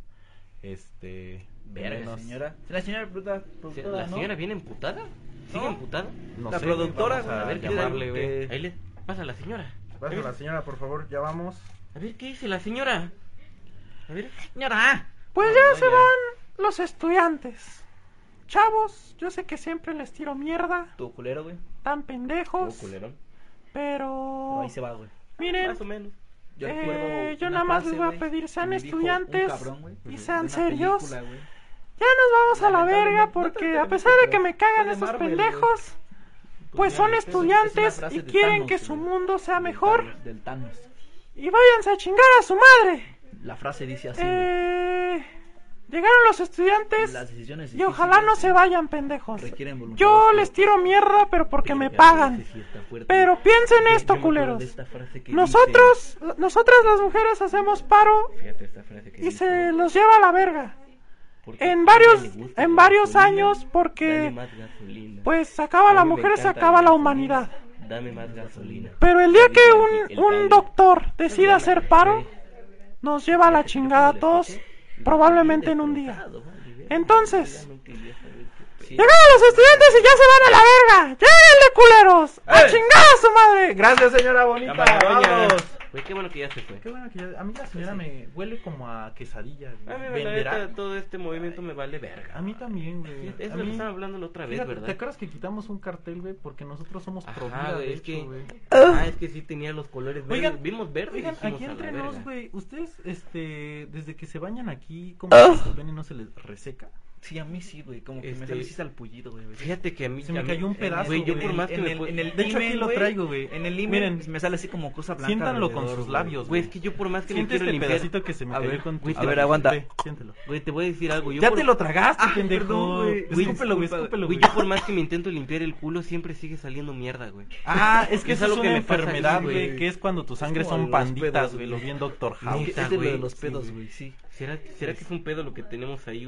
Este, Verga, menos- señora. La señora Sí, productora, la ¿no? señora viene emputada sigue No. emputada no la sé, productora, güey, a a ver qué llamarle, güey. güey ahí le pasa a la señora Pasa a la señora, por favor, ya vamos. a ver qué dice la señora a ver Señora. Pues ya no, se ya. van los estudiantes. Chavos, yo sé que siempre les tiro mierda, Tu culero, güey. tan pendejos, culero pero... Pero ahí se va, güey. Miren, más o menos Yo Eh, nada más les voy a pedir, sean estudiantes cabrón, y sean serios. película, ya nos vamos a la verga porque a pesar de que me cagan estos pendejos, pues ya, son estudiantes y quieren que su mundo sea mejor y váyanse a chingar a su madre. La frase dice así. Eh, llegaron los estudiantes Las decisiones y ojalá no se vayan pendejos. Yo les tiro mierda, pero porque me pagan. Pero piensen esto, culeros. Nosotros, nosotras las mujeres hacemos paro y se los lleva a la verga. En varios, en varios años porque pues se acaba la mujer, se acaba la humanidad. Dame más gasolina. Pero el día que un, un doctor decida hacer paro, nos lleva a la chingada a todos, probablemente en un día. Entonces, llegaron los estudiantes y ya se van a la verga. ¡Lléguenle, culeros! ¡A chingar a su madre! Gracias, señora bonita. Güey, qué bueno que ya se fue. Qué bueno que ya- a mí la señora me huele como a quesadilla. A mí, ¿Venderá? neta, todo este movimiento me vale verga. A mí también, güey. Es A lo que mí- estaban hablando la otra vez, Fíjate, ¿verdad? ¿Te acuerdas que quitamos un cartel, güey? Porque nosotros somos pro güey, de es que, güey. ah, es que sí tenía los colores verdes. Oigan, Vimos verde y Oigan, aquí entre nos, güey, ustedes, este, desde que se bañan aquí, como que su pene no se les reseca. Sí, a mí sí, güey. Como que me Este- sale así salpullido, güey. Fíjate que a mí Se me cayó un pedazo, Güey, yo por más que en me el, en De hecho, aquí lo traigo, güey. En el himen Miren, me sale así como cosa blanca. Siéntanlo con sus labios, Güey, es que yo por más que me Siente quiero este limpiar. pedacito que se me A cayó ver, con tu- a ver, aguanta. Ve, siéntelo. Güey, te voy a decir algo. Yo Ya por- te lo tragaste, Ah, pendejo. Escúpelo, güey, escúpelo, Güey, yo por más que me intento limpiar el culo, siempre sigue saliendo mierda, güey. Ah, es que Es algo que me enfermedad, güey. que es cuando tu sangre como son panditas, güey, lo bien Doctor Es House. es de los pedos, güey. güey, sí. ¿Será, ¿Será que es un pedo lo que tenemos ahí, güey?